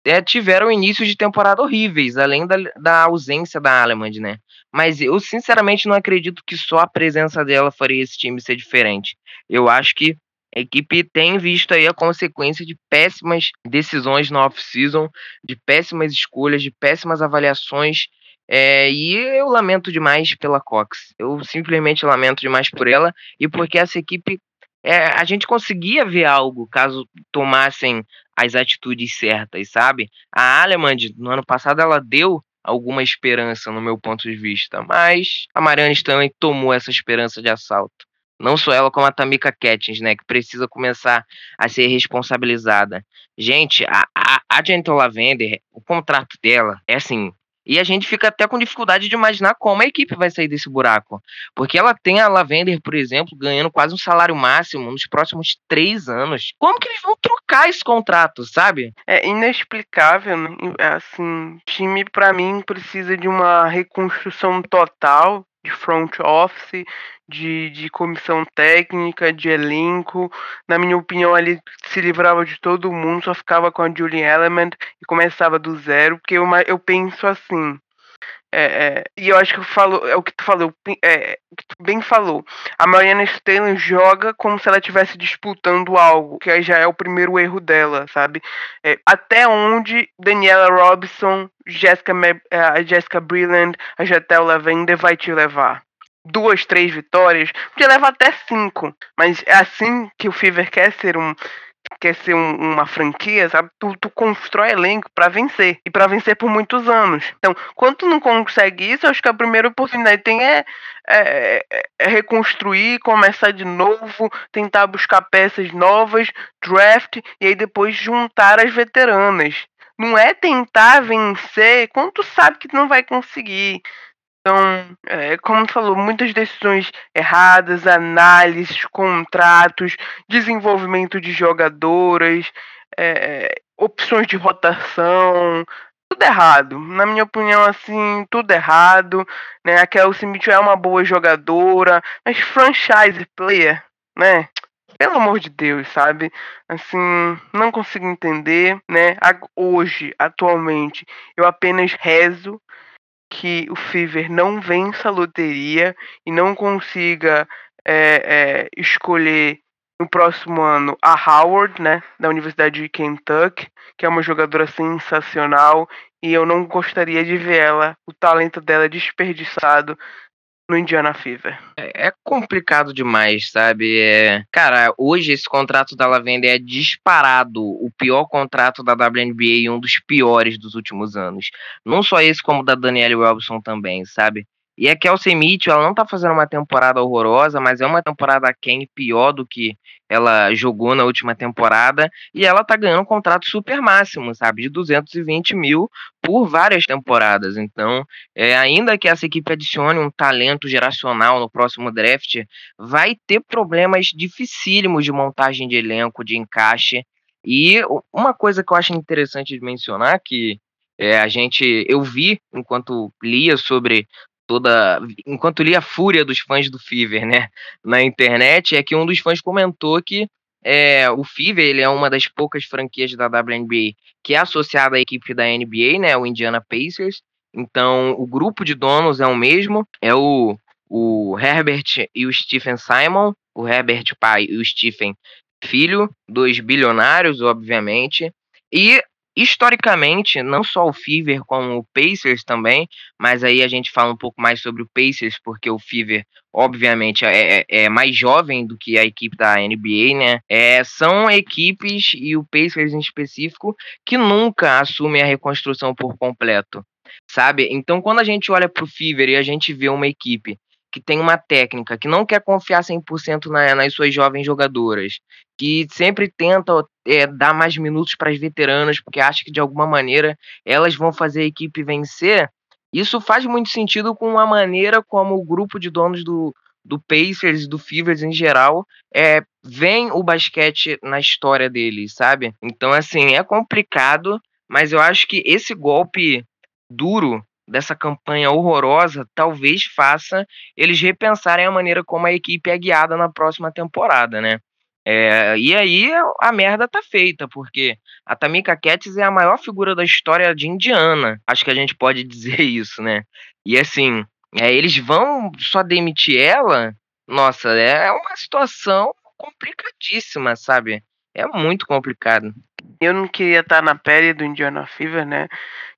é, tiveram inícios de temporada horríveis, além da, da ausência da Alemand, né? Mas eu sinceramente não acredito que só a presença dela faria esse time ser diferente. Eu acho que a equipe tem visto aí a consequência de péssimas decisões na off-season, de péssimas escolhas, de péssimas avaliações. É, e eu lamento demais pela Cox. Eu simplesmente lamento demais por ela e porque essa equipe é, a gente conseguia ver algo caso tomassem as atitudes certas, sabe? A Alemand, no ano passado, ela deu alguma esperança no meu ponto de vista, mas a Mariana Stanley tomou essa esperança de assalto. Não só ela, como a Tamika Catchings, né? Que precisa começar a ser responsabilizada. Gente, a, a, a Gentle Lavender, o contrato dela é assim, e a gente fica até com dificuldade de imaginar como a equipe vai sair desse buraco. Porque ela tem a Lavender, por exemplo, ganhando quase um salário máximo nos próximos três anos. Como que eles vão trocar esse contrato, sabe? É inexplicável. Né? Assim, time para mim precisa de uma reconstrução total de front office, de, de comissão técnica, de elenco. Na minha opinião, ele se livrava de todo mundo, só ficava com a Julian Element e começava do zero, porque eu, eu penso assim. É, é, e eu acho que eu falo, é o que tu falou, é, o que tu bem falou. A Mariana Stanley joga como se ela estivesse disputando algo, que aí já é o primeiro erro dela, sabe? É, até onde Daniela Robson, Jessica, é, a Jessica Brilland, a Jetel Lavender vai te levar? Duas, três vitórias, podia levar até cinco, mas é assim que o Fever quer ser um quer ser um, uma franquia, sabe? Tu, tu constrói elenco para vencer e para vencer por muitos anos. Então, quando tu não consegue isso, acho que a primeira oportunidade tem é, é, é, reconstruir, começar de novo, tentar buscar peças novas, draft e aí depois juntar as veteranas. Não é tentar vencer quando tu sabe que tu não vai conseguir. Então, é, como falou, muitas decisões erradas, análises, contratos, desenvolvimento de jogadoras, é, opções de rotação, tudo errado. Na minha opinião, assim, tudo errado. Né? A Kelsey Mitchell é uma boa jogadora, mas franchise player, né? Pelo amor de Deus, sabe? Assim, não consigo entender, né? Hoje, atualmente, eu apenas rezo que o Fever não vença a loteria e não consiga é, é, escolher no próximo ano a Howard, né, da Universidade de Kentucky, que é uma jogadora sensacional e eu não gostaria de ver ela, o talento dela desperdiçado no Indiana Fever. É, é complicado demais, sabe? É, cara, hoje esse contrato da Lavender é disparado o pior contrato da WNBA e um dos piores dos últimos anos. Não só esse, como da Danielle Robson também, sabe? E a Kelsey Mitchell, ela não tá fazendo uma temporada horrorosa, mas é uma temporada quem pior do que ela jogou na última temporada. E ela tá ganhando um contrato super máximo, sabe? De 220 mil por várias temporadas. Então, é, ainda que essa equipe adicione um talento geracional no próximo draft, vai ter problemas dificílimos de montagem de elenco, de encaixe. E uma coisa que eu acho interessante de mencionar que é, a gente, eu vi enquanto lia sobre toda. Enquanto li a fúria dos fãs do Fever, né, na internet, é que um dos fãs comentou que é, o Fever ele é uma das poucas franquias da WNBA que é associada à equipe da NBA, né, o Indiana Pacers. Então, o grupo de donos é o mesmo, é o, o Herbert e o Stephen Simon, o Herbert pai e o Stephen filho, dois bilionários, obviamente. E historicamente, não só o Fever, como o Pacers também, mas aí a gente fala um pouco mais sobre o Pacers, porque o Fever, obviamente, é, é, é mais jovem do que a equipe da NBA, né? É, são equipes, e o Pacers em específico, que nunca assumem a reconstrução por completo, sabe? Então, quando a gente olha para o Fever e a gente vê uma equipe que tem uma técnica, que não quer confiar 100% na, nas suas jovens jogadoras, que sempre tenta é, dar mais minutos para as veteranas, porque acha que de alguma maneira elas vão fazer a equipe vencer, isso faz muito sentido com a maneira como o grupo de donos do, do Pacers e do Fevers em geral é, vem o basquete na história deles, sabe? Então, assim, é complicado, mas eu acho que esse golpe duro dessa campanha horrorosa talvez faça eles repensarem a maneira como a equipe é guiada na próxima temporada, né? É, e aí a merda tá feita, porque a Tamika Catz é a maior figura da história de Indiana. Acho que a gente pode <laughs> dizer isso, né? E assim, é, eles vão só demitir ela. Nossa, é uma situação complicadíssima, sabe? É muito complicado. Eu não queria estar na pele do Indiana Fever, né?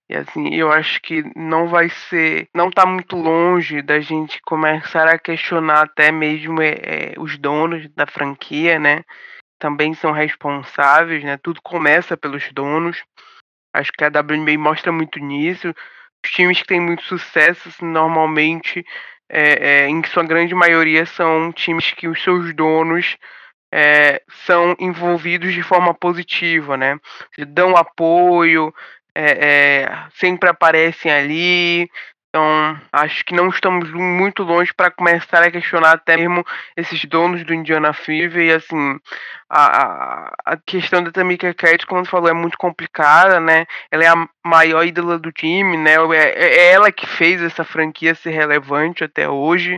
E assim, eu acho que não vai ser, não tá muito longe da gente começar a questionar até mesmo é, os donos da franquia, né? Também são responsáveis, né? Tudo começa pelos donos. Acho que a WNBA mostra muito nisso. Os times que têm muito sucesso, assim, normalmente, é, é, em sua grande maioria, são times que os seus donos é, são envolvidos de forma positiva, né? Dão apoio, é, é, sempre aparecem ali. Então, acho que não estamos muito longe para começar a questionar até mesmo esses donos do Indiana Fever. E, assim, a, a questão da Tamika Cat, como você falou, é muito complicada, né? Ela é a maior ídola do time, né? É, é ela que fez essa franquia ser relevante até hoje.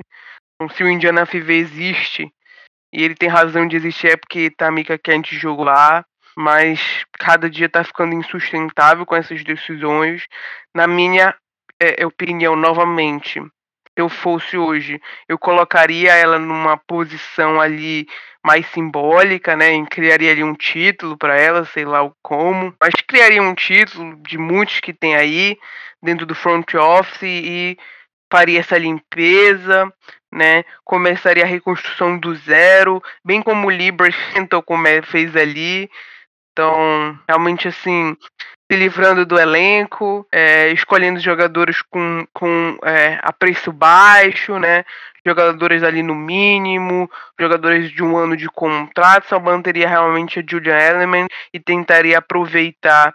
Então, se o Indiana Fever existe, e ele tem razão de existir, é porque Tamika Kent jogou lá mas cada dia está ficando insustentável com essas decisões. Na minha é, opinião, novamente, se eu fosse hoje, eu colocaria ela numa posição ali mais simbólica, né? E criaria ali um título para ela, sei lá como, mas criaria um título de muitos que tem aí dentro do front office e faria essa limpeza, né? Começaria a reconstrução do zero, bem como o Liberton <laughs> fez ali. Então, realmente, assim, se livrando do elenco, é, escolhendo jogadores com, com é, a preço baixo, né? Jogadores ali no mínimo, jogadores de um ano de contrato, só manteria realmente a Julian Element e tentaria aproveitar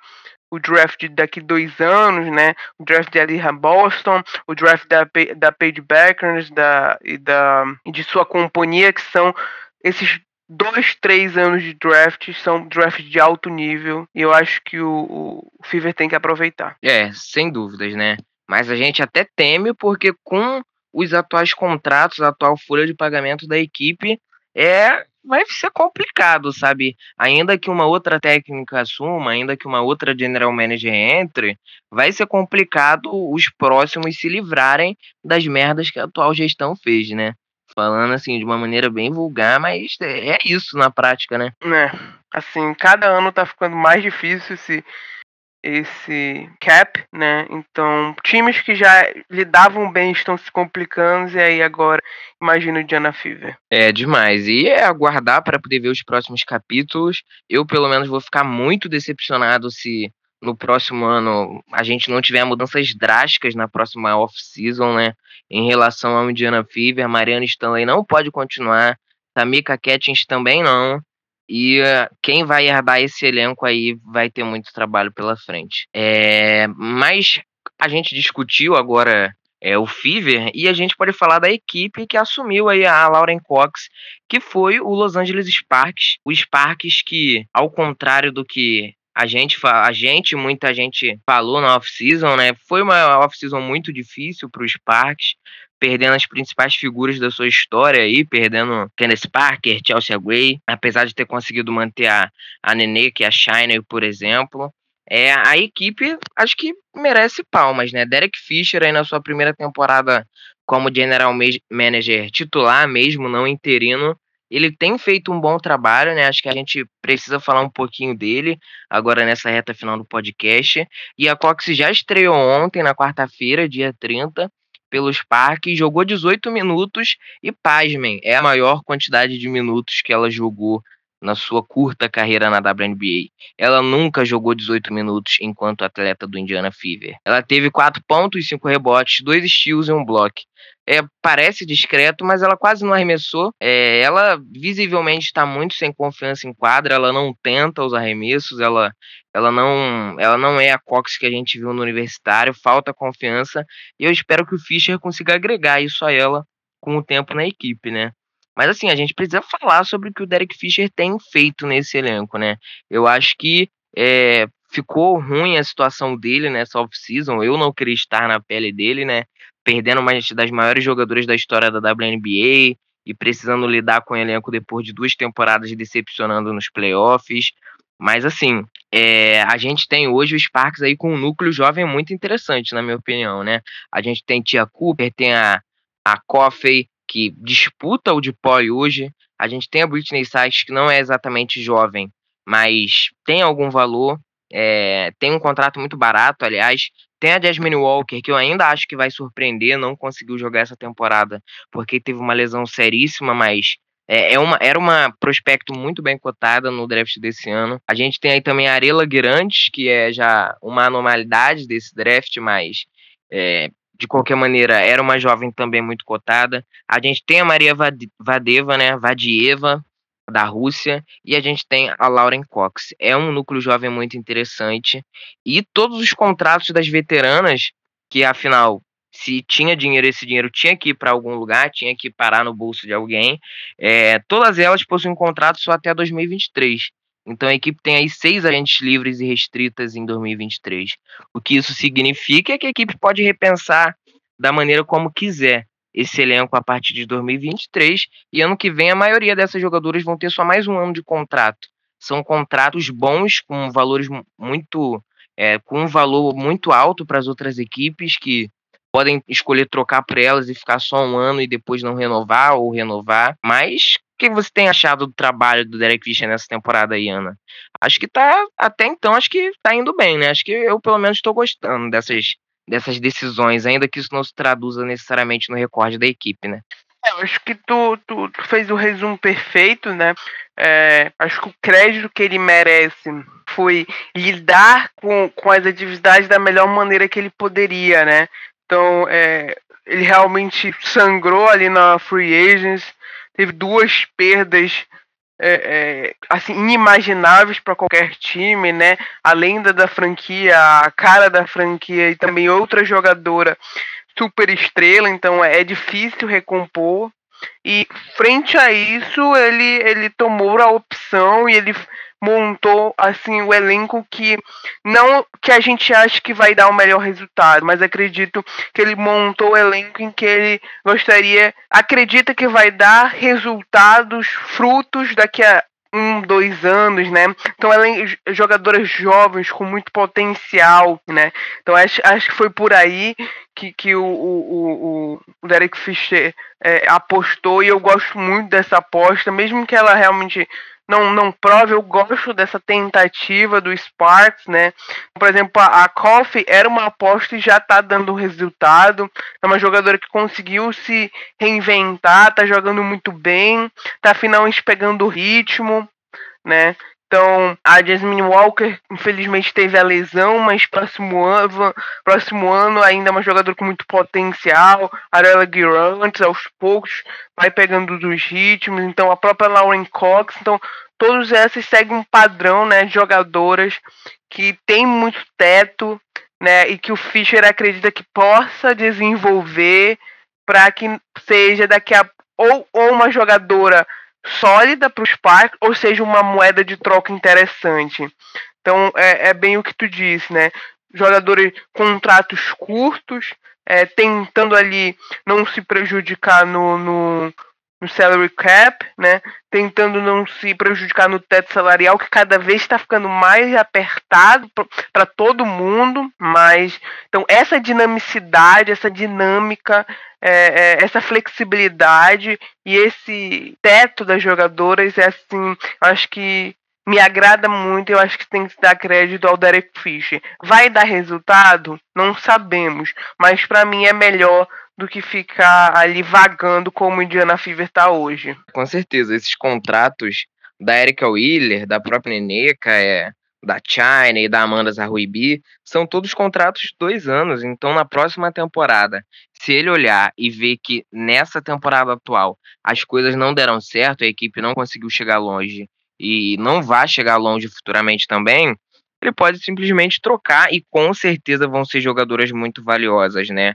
o draft daqui dois anos, né? O draft de Aliha Boston, o draft da, da Paige Beckers da, e, da, e de sua companhia, que são esses dois, três anos de draft são drafts de alto nível e eu acho que o, o Fever tem que aproveitar. É, sem dúvidas, né? Mas a gente até teme porque com os atuais contratos, a atual folha de pagamento da equipe, é vai ser complicado, sabe? Ainda que uma outra técnica assuma, ainda que uma outra general manager entre, vai ser complicado os próximos se livrarem das merdas que a atual gestão fez, né? Falando assim de uma maneira bem vulgar, mas é, é isso na prática, né? É, assim, cada ano tá ficando mais difícil esse, esse cap, né? Então, times que já lidavam bem estão se complicando, e aí agora imagina o Diana Fever. É demais. E é aguardar para poder ver os próximos capítulos. Eu, pelo menos, vou ficar muito decepcionado se no próximo ano a gente não tiver mudanças drásticas na próxima off-season, né? Em relação ao Indiana Fever, Mariana Stanley não pode continuar, Tamika Catchings também não. E uh, quem vai herdar esse elenco aí vai ter muito trabalho pela frente. É, mas a gente discutiu agora é, o Fever e a gente pode falar da equipe que assumiu aí a Lauren Cox, que foi o Los Angeles Sparks. O Sparks que, ao contrário do que a gente, a gente, muita gente falou na off-season, né? Foi uma off-season muito difícil para os Sparks, perdendo as principais figuras da sua história aí, perdendo Kenneth Parker, Chelsea Gray, apesar de ter conseguido manter a, a Nene, que é a Shiner, por exemplo. É, a equipe acho que merece palmas, né? Derek Fisher aí na sua primeira temporada como general manager titular mesmo, não interino, ele tem feito um bom trabalho, né? Acho que a gente precisa falar um pouquinho dele agora nessa reta final do podcast. E a Cox já estreou ontem, na quarta-feira, dia 30, pelos parques, jogou 18 minutos e, pasmem, é a maior quantidade de minutos que ela jogou na sua curta carreira na WNBA. Ela nunca jogou 18 minutos enquanto atleta do Indiana Fever. Ela teve 4 pontos, 5 rebotes, 2 steals e um block. É, parece discreto, mas ela quase não arremessou. É, ela visivelmente está muito sem confiança em quadra, ela não tenta os arremessos, ela, ela, não, ela não é a Cox que a gente viu no universitário, falta confiança, e eu espero que o Fischer consiga agregar isso a ela com o tempo na equipe, né? Mas assim, a gente precisa falar sobre o que o Derek Fischer tem feito nesse elenco, né? Eu acho que é, ficou ruim a situação dele nessa off-season. Eu não queria estar na pele dele, né? Perdendo uma das maiores jogadoras da história da WNBA e precisando lidar com o elenco depois de duas temporadas decepcionando nos playoffs. Mas assim, é, a gente tem hoje o Sparks aí com um núcleo jovem muito interessante, na minha opinião, né? A gente tem Tia Cooper, tem a, a Coffey, que disputa o de pole hoje. A gente tem a Britney Sykes, que não é exatamente jovem, mas tem algum valor. É, tem um contrato muito barato, aliás. Tem a Jasmine Walker, que eu ainda acho que vai surpreender, não conseguiu jogar essa temporada porque teve uma lesão seríssima, mas é, é uma, era uma prospecto muito bem cotada no draft desse ano. A gente tem aí também a Arela Guirantes, que é já uma anormalidade desse draft, mas é, de qualquer maneira, era uma jovem também muito cotada. A gente tem a Maria Vadeva, né, Vadieva, da Rússia, e a gente tem a Lauren Cox. É um núcleo jovem muito interessante. E todos os contratos das veteranas, que afinal, se tinha dinheiro, esse dinheiro tinha que ir para algum lugar, tinha que parar no bolso de alguém. É, todas elas possuem contrato só até 2023. Então a equipe tem aí seis agentes livres e restritas em 2023. O que isso significa é que a equipe pode repensar da maneira como quiser esse elenco a partir de 2023 e ano que vem a maioria dessas jogadoras vão ter só mais um ano de contrato. São contratos bons com valores muito é, com um valor muito alto para as outras equipes que podem escolher trocar por elas e ficar só um ano e depois não renovar ou renovar, mas que você tem achado do trabalho do Derek Fisher nessa temporada aí, Ana? Acho que tá, até então, acho que tá indo bem, né? Acho que eu, pelo menos, estou gostando dessas, dessas decisões, ainda que isso não se traduza necessariamente no recorde da equipe, né? É, eu acho que tu, tu, tu, fez o resumo perfeito, né? É, acho que o crédito que ele merece foi lidar com, com as atividades da melhor maneira que ele poderia, né? Então, é, ele realmente sangrou ali na Free Agents, teve duas perdas é, é, assim inimagináveis para qualquer time, né? Além da, da franquia, a cara da franquia e também outra jogadora super estrela, então é, é difícil recompor. E frente a isso, ele ele tomou a opção e ele montou assim o elenco que não que a gente acha que vai dar o melhor resultado, mas acredito que ele montou o elenco em que ele gostaria, acredita que vai dar resultados, frutos daqui a um, dois anos, né? Então é jogadoras jovens com muito potencial, né? Então acho, acho que foi por aí que, que o, o, o Derek Fischer é, apostou e eu gosto muito dessa aposta, mesmo que ela realmente não, não prova, eu gosto dessa tentativa do Sparks, né? Por exemplo, a, a Coffee era uma aposta e já tá dando resultado. É uma jogadora que conseguiu se reinventar, tá jogando muito bem, tá finalmente pegando o ritmo, né? Então, a Jasmine Walker, infelizmente, teve a lesão, mas próximo ano, próximo ano ainda é uma jogadora com muito potencial. A Arella Guirant, aos poucos, vai pegando dos ritmos. Então, a própria Lauren Cox. Então, todos esses seguem um padrão, né? De jogadoras que tem muito teto, né? E que o Fischer acredita que possa desenvolver para que seja daqui a ou, ou uma jogadora sólida para os Sparks, ou seja, uma moeda de troca interessante. Então é, é bem o que tu disse, né? Jogadores contratos curtos, é, tentando ali não se prejudicar no, no, no salary cap, né? Tentando não se prejudicar no teto salarial, que cada vez está ficando mais apertado para todo mundo. Mas então essa dinamicidade, essa dinâmica, é, é, essa flexibilidade e esse teto das jogadoras é assim, acho que me agrada muito. Eu acho que tem que dar crédito ao Derek Fisher. Vai dar resultado? Não sabemos, mas para mim é melhor do que ficar ali vagando como o Indiana Fever tá hoje. Com certeza, esses contratos da Erika Wheeler, da própria Neneca, é, da China e da Amanda Zahuibi, são todos contratos de dois anos. Então, na próxima temporada, se ele olhar e ver que nessa temporada atual as coisas não deram certo, a equipe não conseguiu chegar longe e não vai chegar longe futuramente também, ele pode simplesmente trocar e com certeza vão ser jogadoras muito valiosas, né?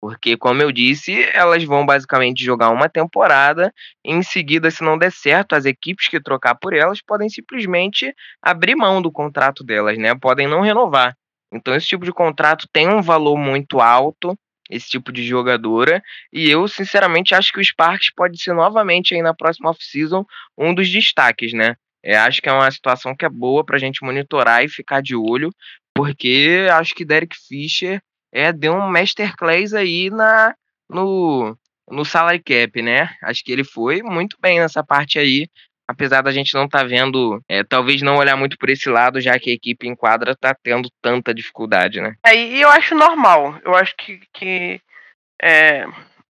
Porque, como eu disse, elas vão basicamente jogar uma temporada. E em seguida, se não der certo, as equipes que trocar por elas podem simplesmente abrir mão do contrato delas, né? Podem não renovar. Então, esse tipo de contrato tem um valor muito alto, esse tipo de jogadora. E eu, sinceramente, acho que o Sparks pode ser novamente aí na próxima off-season um dos destaques, né? É, acho que é uma situação que é boa para a gente monitorar e ficar de olho, porque acho que Derek Fisher é, deu um masterclass aí na, no, no salary cap, né? Acho que ele foi muito bem nessa parte aí, apesar da gente não estar tá vendo, é, talvez não olhar muito por esse lado, já que a equipe em quadra está tendo tanta dificuldade, né? É, e eu acho normal, eu acho que, que é,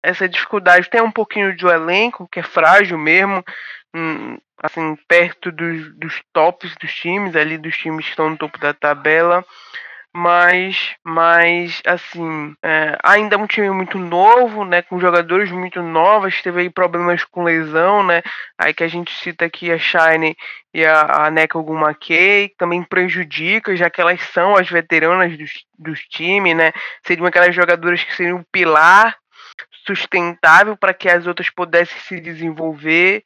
essa dificuldade tem um pouquinho de elenco, que é frágil mesmo, hum, assim, perto dos, dos tops dos times, ali dos times que estão no topo da tabela mas, mas assim, é, ainda é um time muito novo, né, com jogadores muito novos, teve aí problemas com lesão, né, aí que a gente cita aqui a Shine e a, a Neca que também prejudica, já que elas são as veteranas dos, dos times, né, seriam aquelas jogadoras que seriam um pilar sustentável para que as outras pudessem se desenvolver,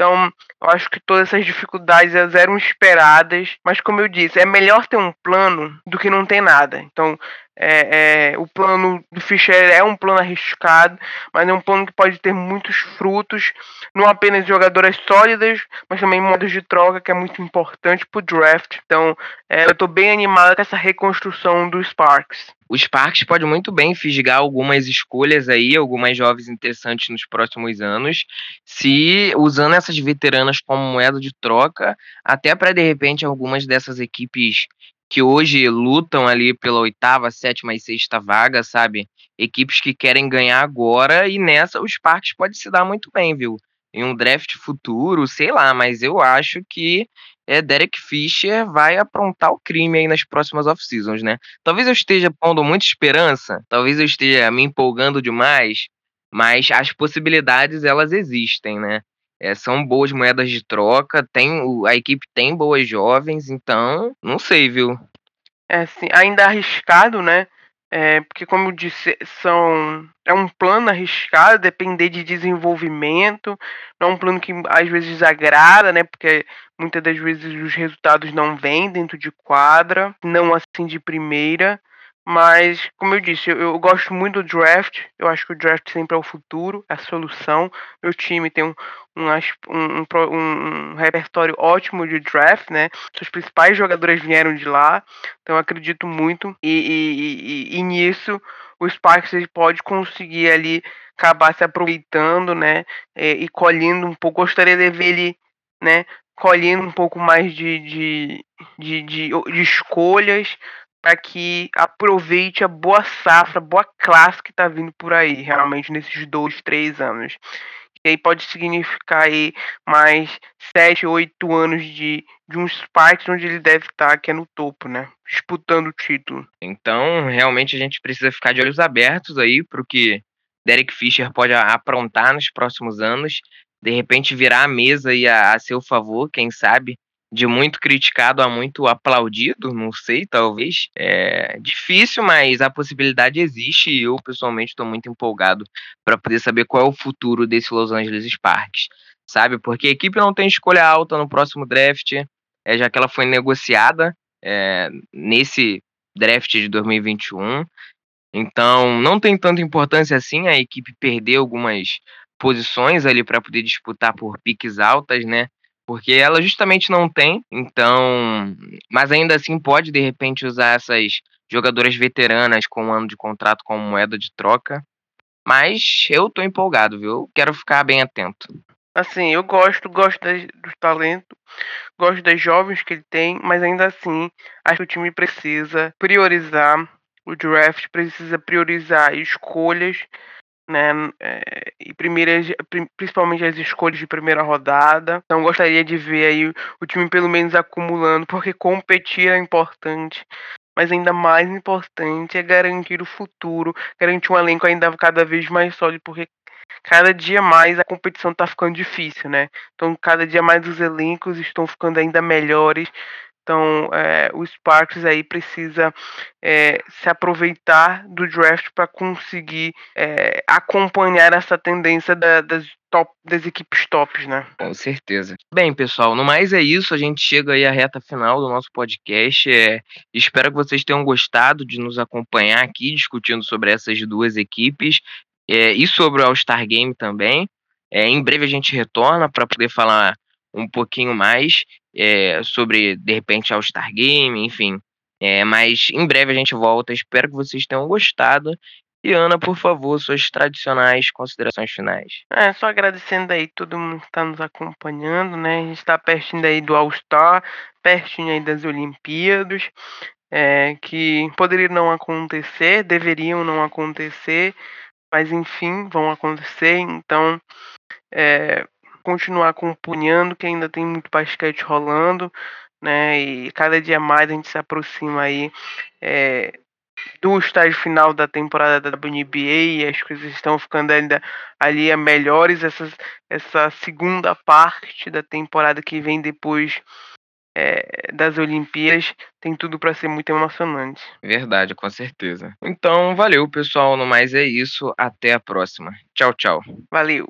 então, eu acho que todas essas dificuldades eram esperadas, mas como eu disse, é melhor ter um plano do que não ter nada. Então, é, é, o plano do Fischer é um plano arriscado, mas é um plano que pode ter muitos frutos, não apenas jogadoras sólidas, mas também modos de troca, que é muito importante para o draft. Então, é, eu estou bem animado com essa reconstrução do Sparks. O Sparks pode muito bem fisgar algumas escolhas aí, algumas jovens interessantes nos próximos anos, se usando essas veteranas como moeda de troca, até para de repente algumas dessas equipes que hoje lutam ali pela oitava, sétima e sexta vaga, sabe? Equipes que querem ganhar agora e nessa os Sparks pode se dar muito bem, viu? Em um draft futuro, sei lá, mas eu acho que é Derek Fisher vai aprontar o crime aí nas próximas off-seasons, né? Talvez eu esteja pondo muita esperança, talvez eu esteja me empolgando demais, mas as possibilidades elas existem, né? É, são boas moedas de troca, tem, a equipe tem boas jovens, então não sei, viu? É, sim, ainda arriscado, né? É, porque, como eu disse, são, é um plano arriscado, depender de desenvolvimento, não é um plano que às vezes desagrada, né? Porque muitas das vezes os resultados não vêm dentro de quadra, não assim de primeira. Mas, como eu disse, eu, eu, gosto muito do draft. Eu acho que o draft sempre é o futuro, é a solução. Meu time tem um, um, um, um, um repertório ótimo de draft, né? Seus principais jogadores vieram de lá. Então, eu acredito muito. E, e, e, e nisso, o Sparks pode conseguir ali acabar se aproveitando, né? E, e colhendo um pouco. Gostaria de ver ele, né? Colhendo um pouco mais de, de, de, de, de escolhas para que aproveite a boa safra, boa classe que está vindo por aí, realmente, nesses dois, três anos. E aí pode significar aí mais sete, oito anos de, de um onde ele deve estar, tá, que é no topo, né? Disputando o título. Então, realmente a gente precisa ficar de olhos abertos aí para o que Derek Fisher pode aprontar nos próximos anos. De repente virar a mesa aí a, a seu favor, quem sabe de muito criticado a muito aplaudido, não sei, talvez. É difícil, mas a possibilidade existe e eu pessoalmente estou muito empolgado para poder saber qual é o futuro desse Los Angeles Sparks, sabe? Porque a equipe não tem escolha alta no próximo draft, é, já que ela foi negociada é, nesse draft de 2021. Então, não tem tanta importância assim a equipe perder algumas posições ali para poder disputar por piques altas, né? Porque ela justamente não tem, então, mas ainda assim pode de repente usar essas jogadoras veteranas com um ano de contrato como moeda de troca. Mas eu tô empolgado, viu? Quero ficar bem atento. Assim, eu gosto, gosto do talento, gosto das jovens que ele tem, mas ainda assim, acho que o time precisa priorizar o draft, precisa priorizar escolhas né? É, e primeiras, principalmente as escolhas de primeira rodada. Então gostaria de ver aí o time pelo menos acumulando, porque competir é importante. Mas ainda mais importante é garantir o futuro, garantir um elenco ainda cada vez mais sólido, porque cada dia mais a competição está ficando difícil, né? Então cada dia mais os elencos estão ficando ainda melhores. Então, é, o Sparks aí precisa é, se aproveitar do draft para conseguir é, acompanhar essa tendência da, das, top, das equipes tops, né? Com certeza. Bem, pessoal, no mais é isso. A gente chega aí à reta final do nosso podcast. É, espero que vocês tenham gostado de nos acompanhar aqui discutindo sobre essas duas equipes é, e sobre o All-Star Game também. É, em breve a gente retorna para poder falar um pouquinho mais é, sobre, de repente, All-Star Game, enfim. É, mas em breve a gente volta. Espero que vocês tenham gostado. E Ana, por favor, suas tradicionais considerações finais. É, só agradecendo aí todo mundo que está nos acompanhando, né? A gente está pertinho aí do All-Star, pertinho aí das Olimpíadas, é, que poderiam não acontecer, deveriam não acontecer, mas enfim, vão acontecer. Então, é, continuar acompanhando, que ainda tem muito basquete rolando, né? E cada dia mais a gente se aproxima aí é, do estágio final da temporada da WNBA e as coisas estão ficando ainda ali melhores. Essa, essa segunda parte da temporada que vem depois é, das Olimpíadas tem tudo para ser muito emocionante. Verdade, com certeza. Então, valeu, pessoal. No mais é isso. Até a próxima. Tchau, tchau. Valeu.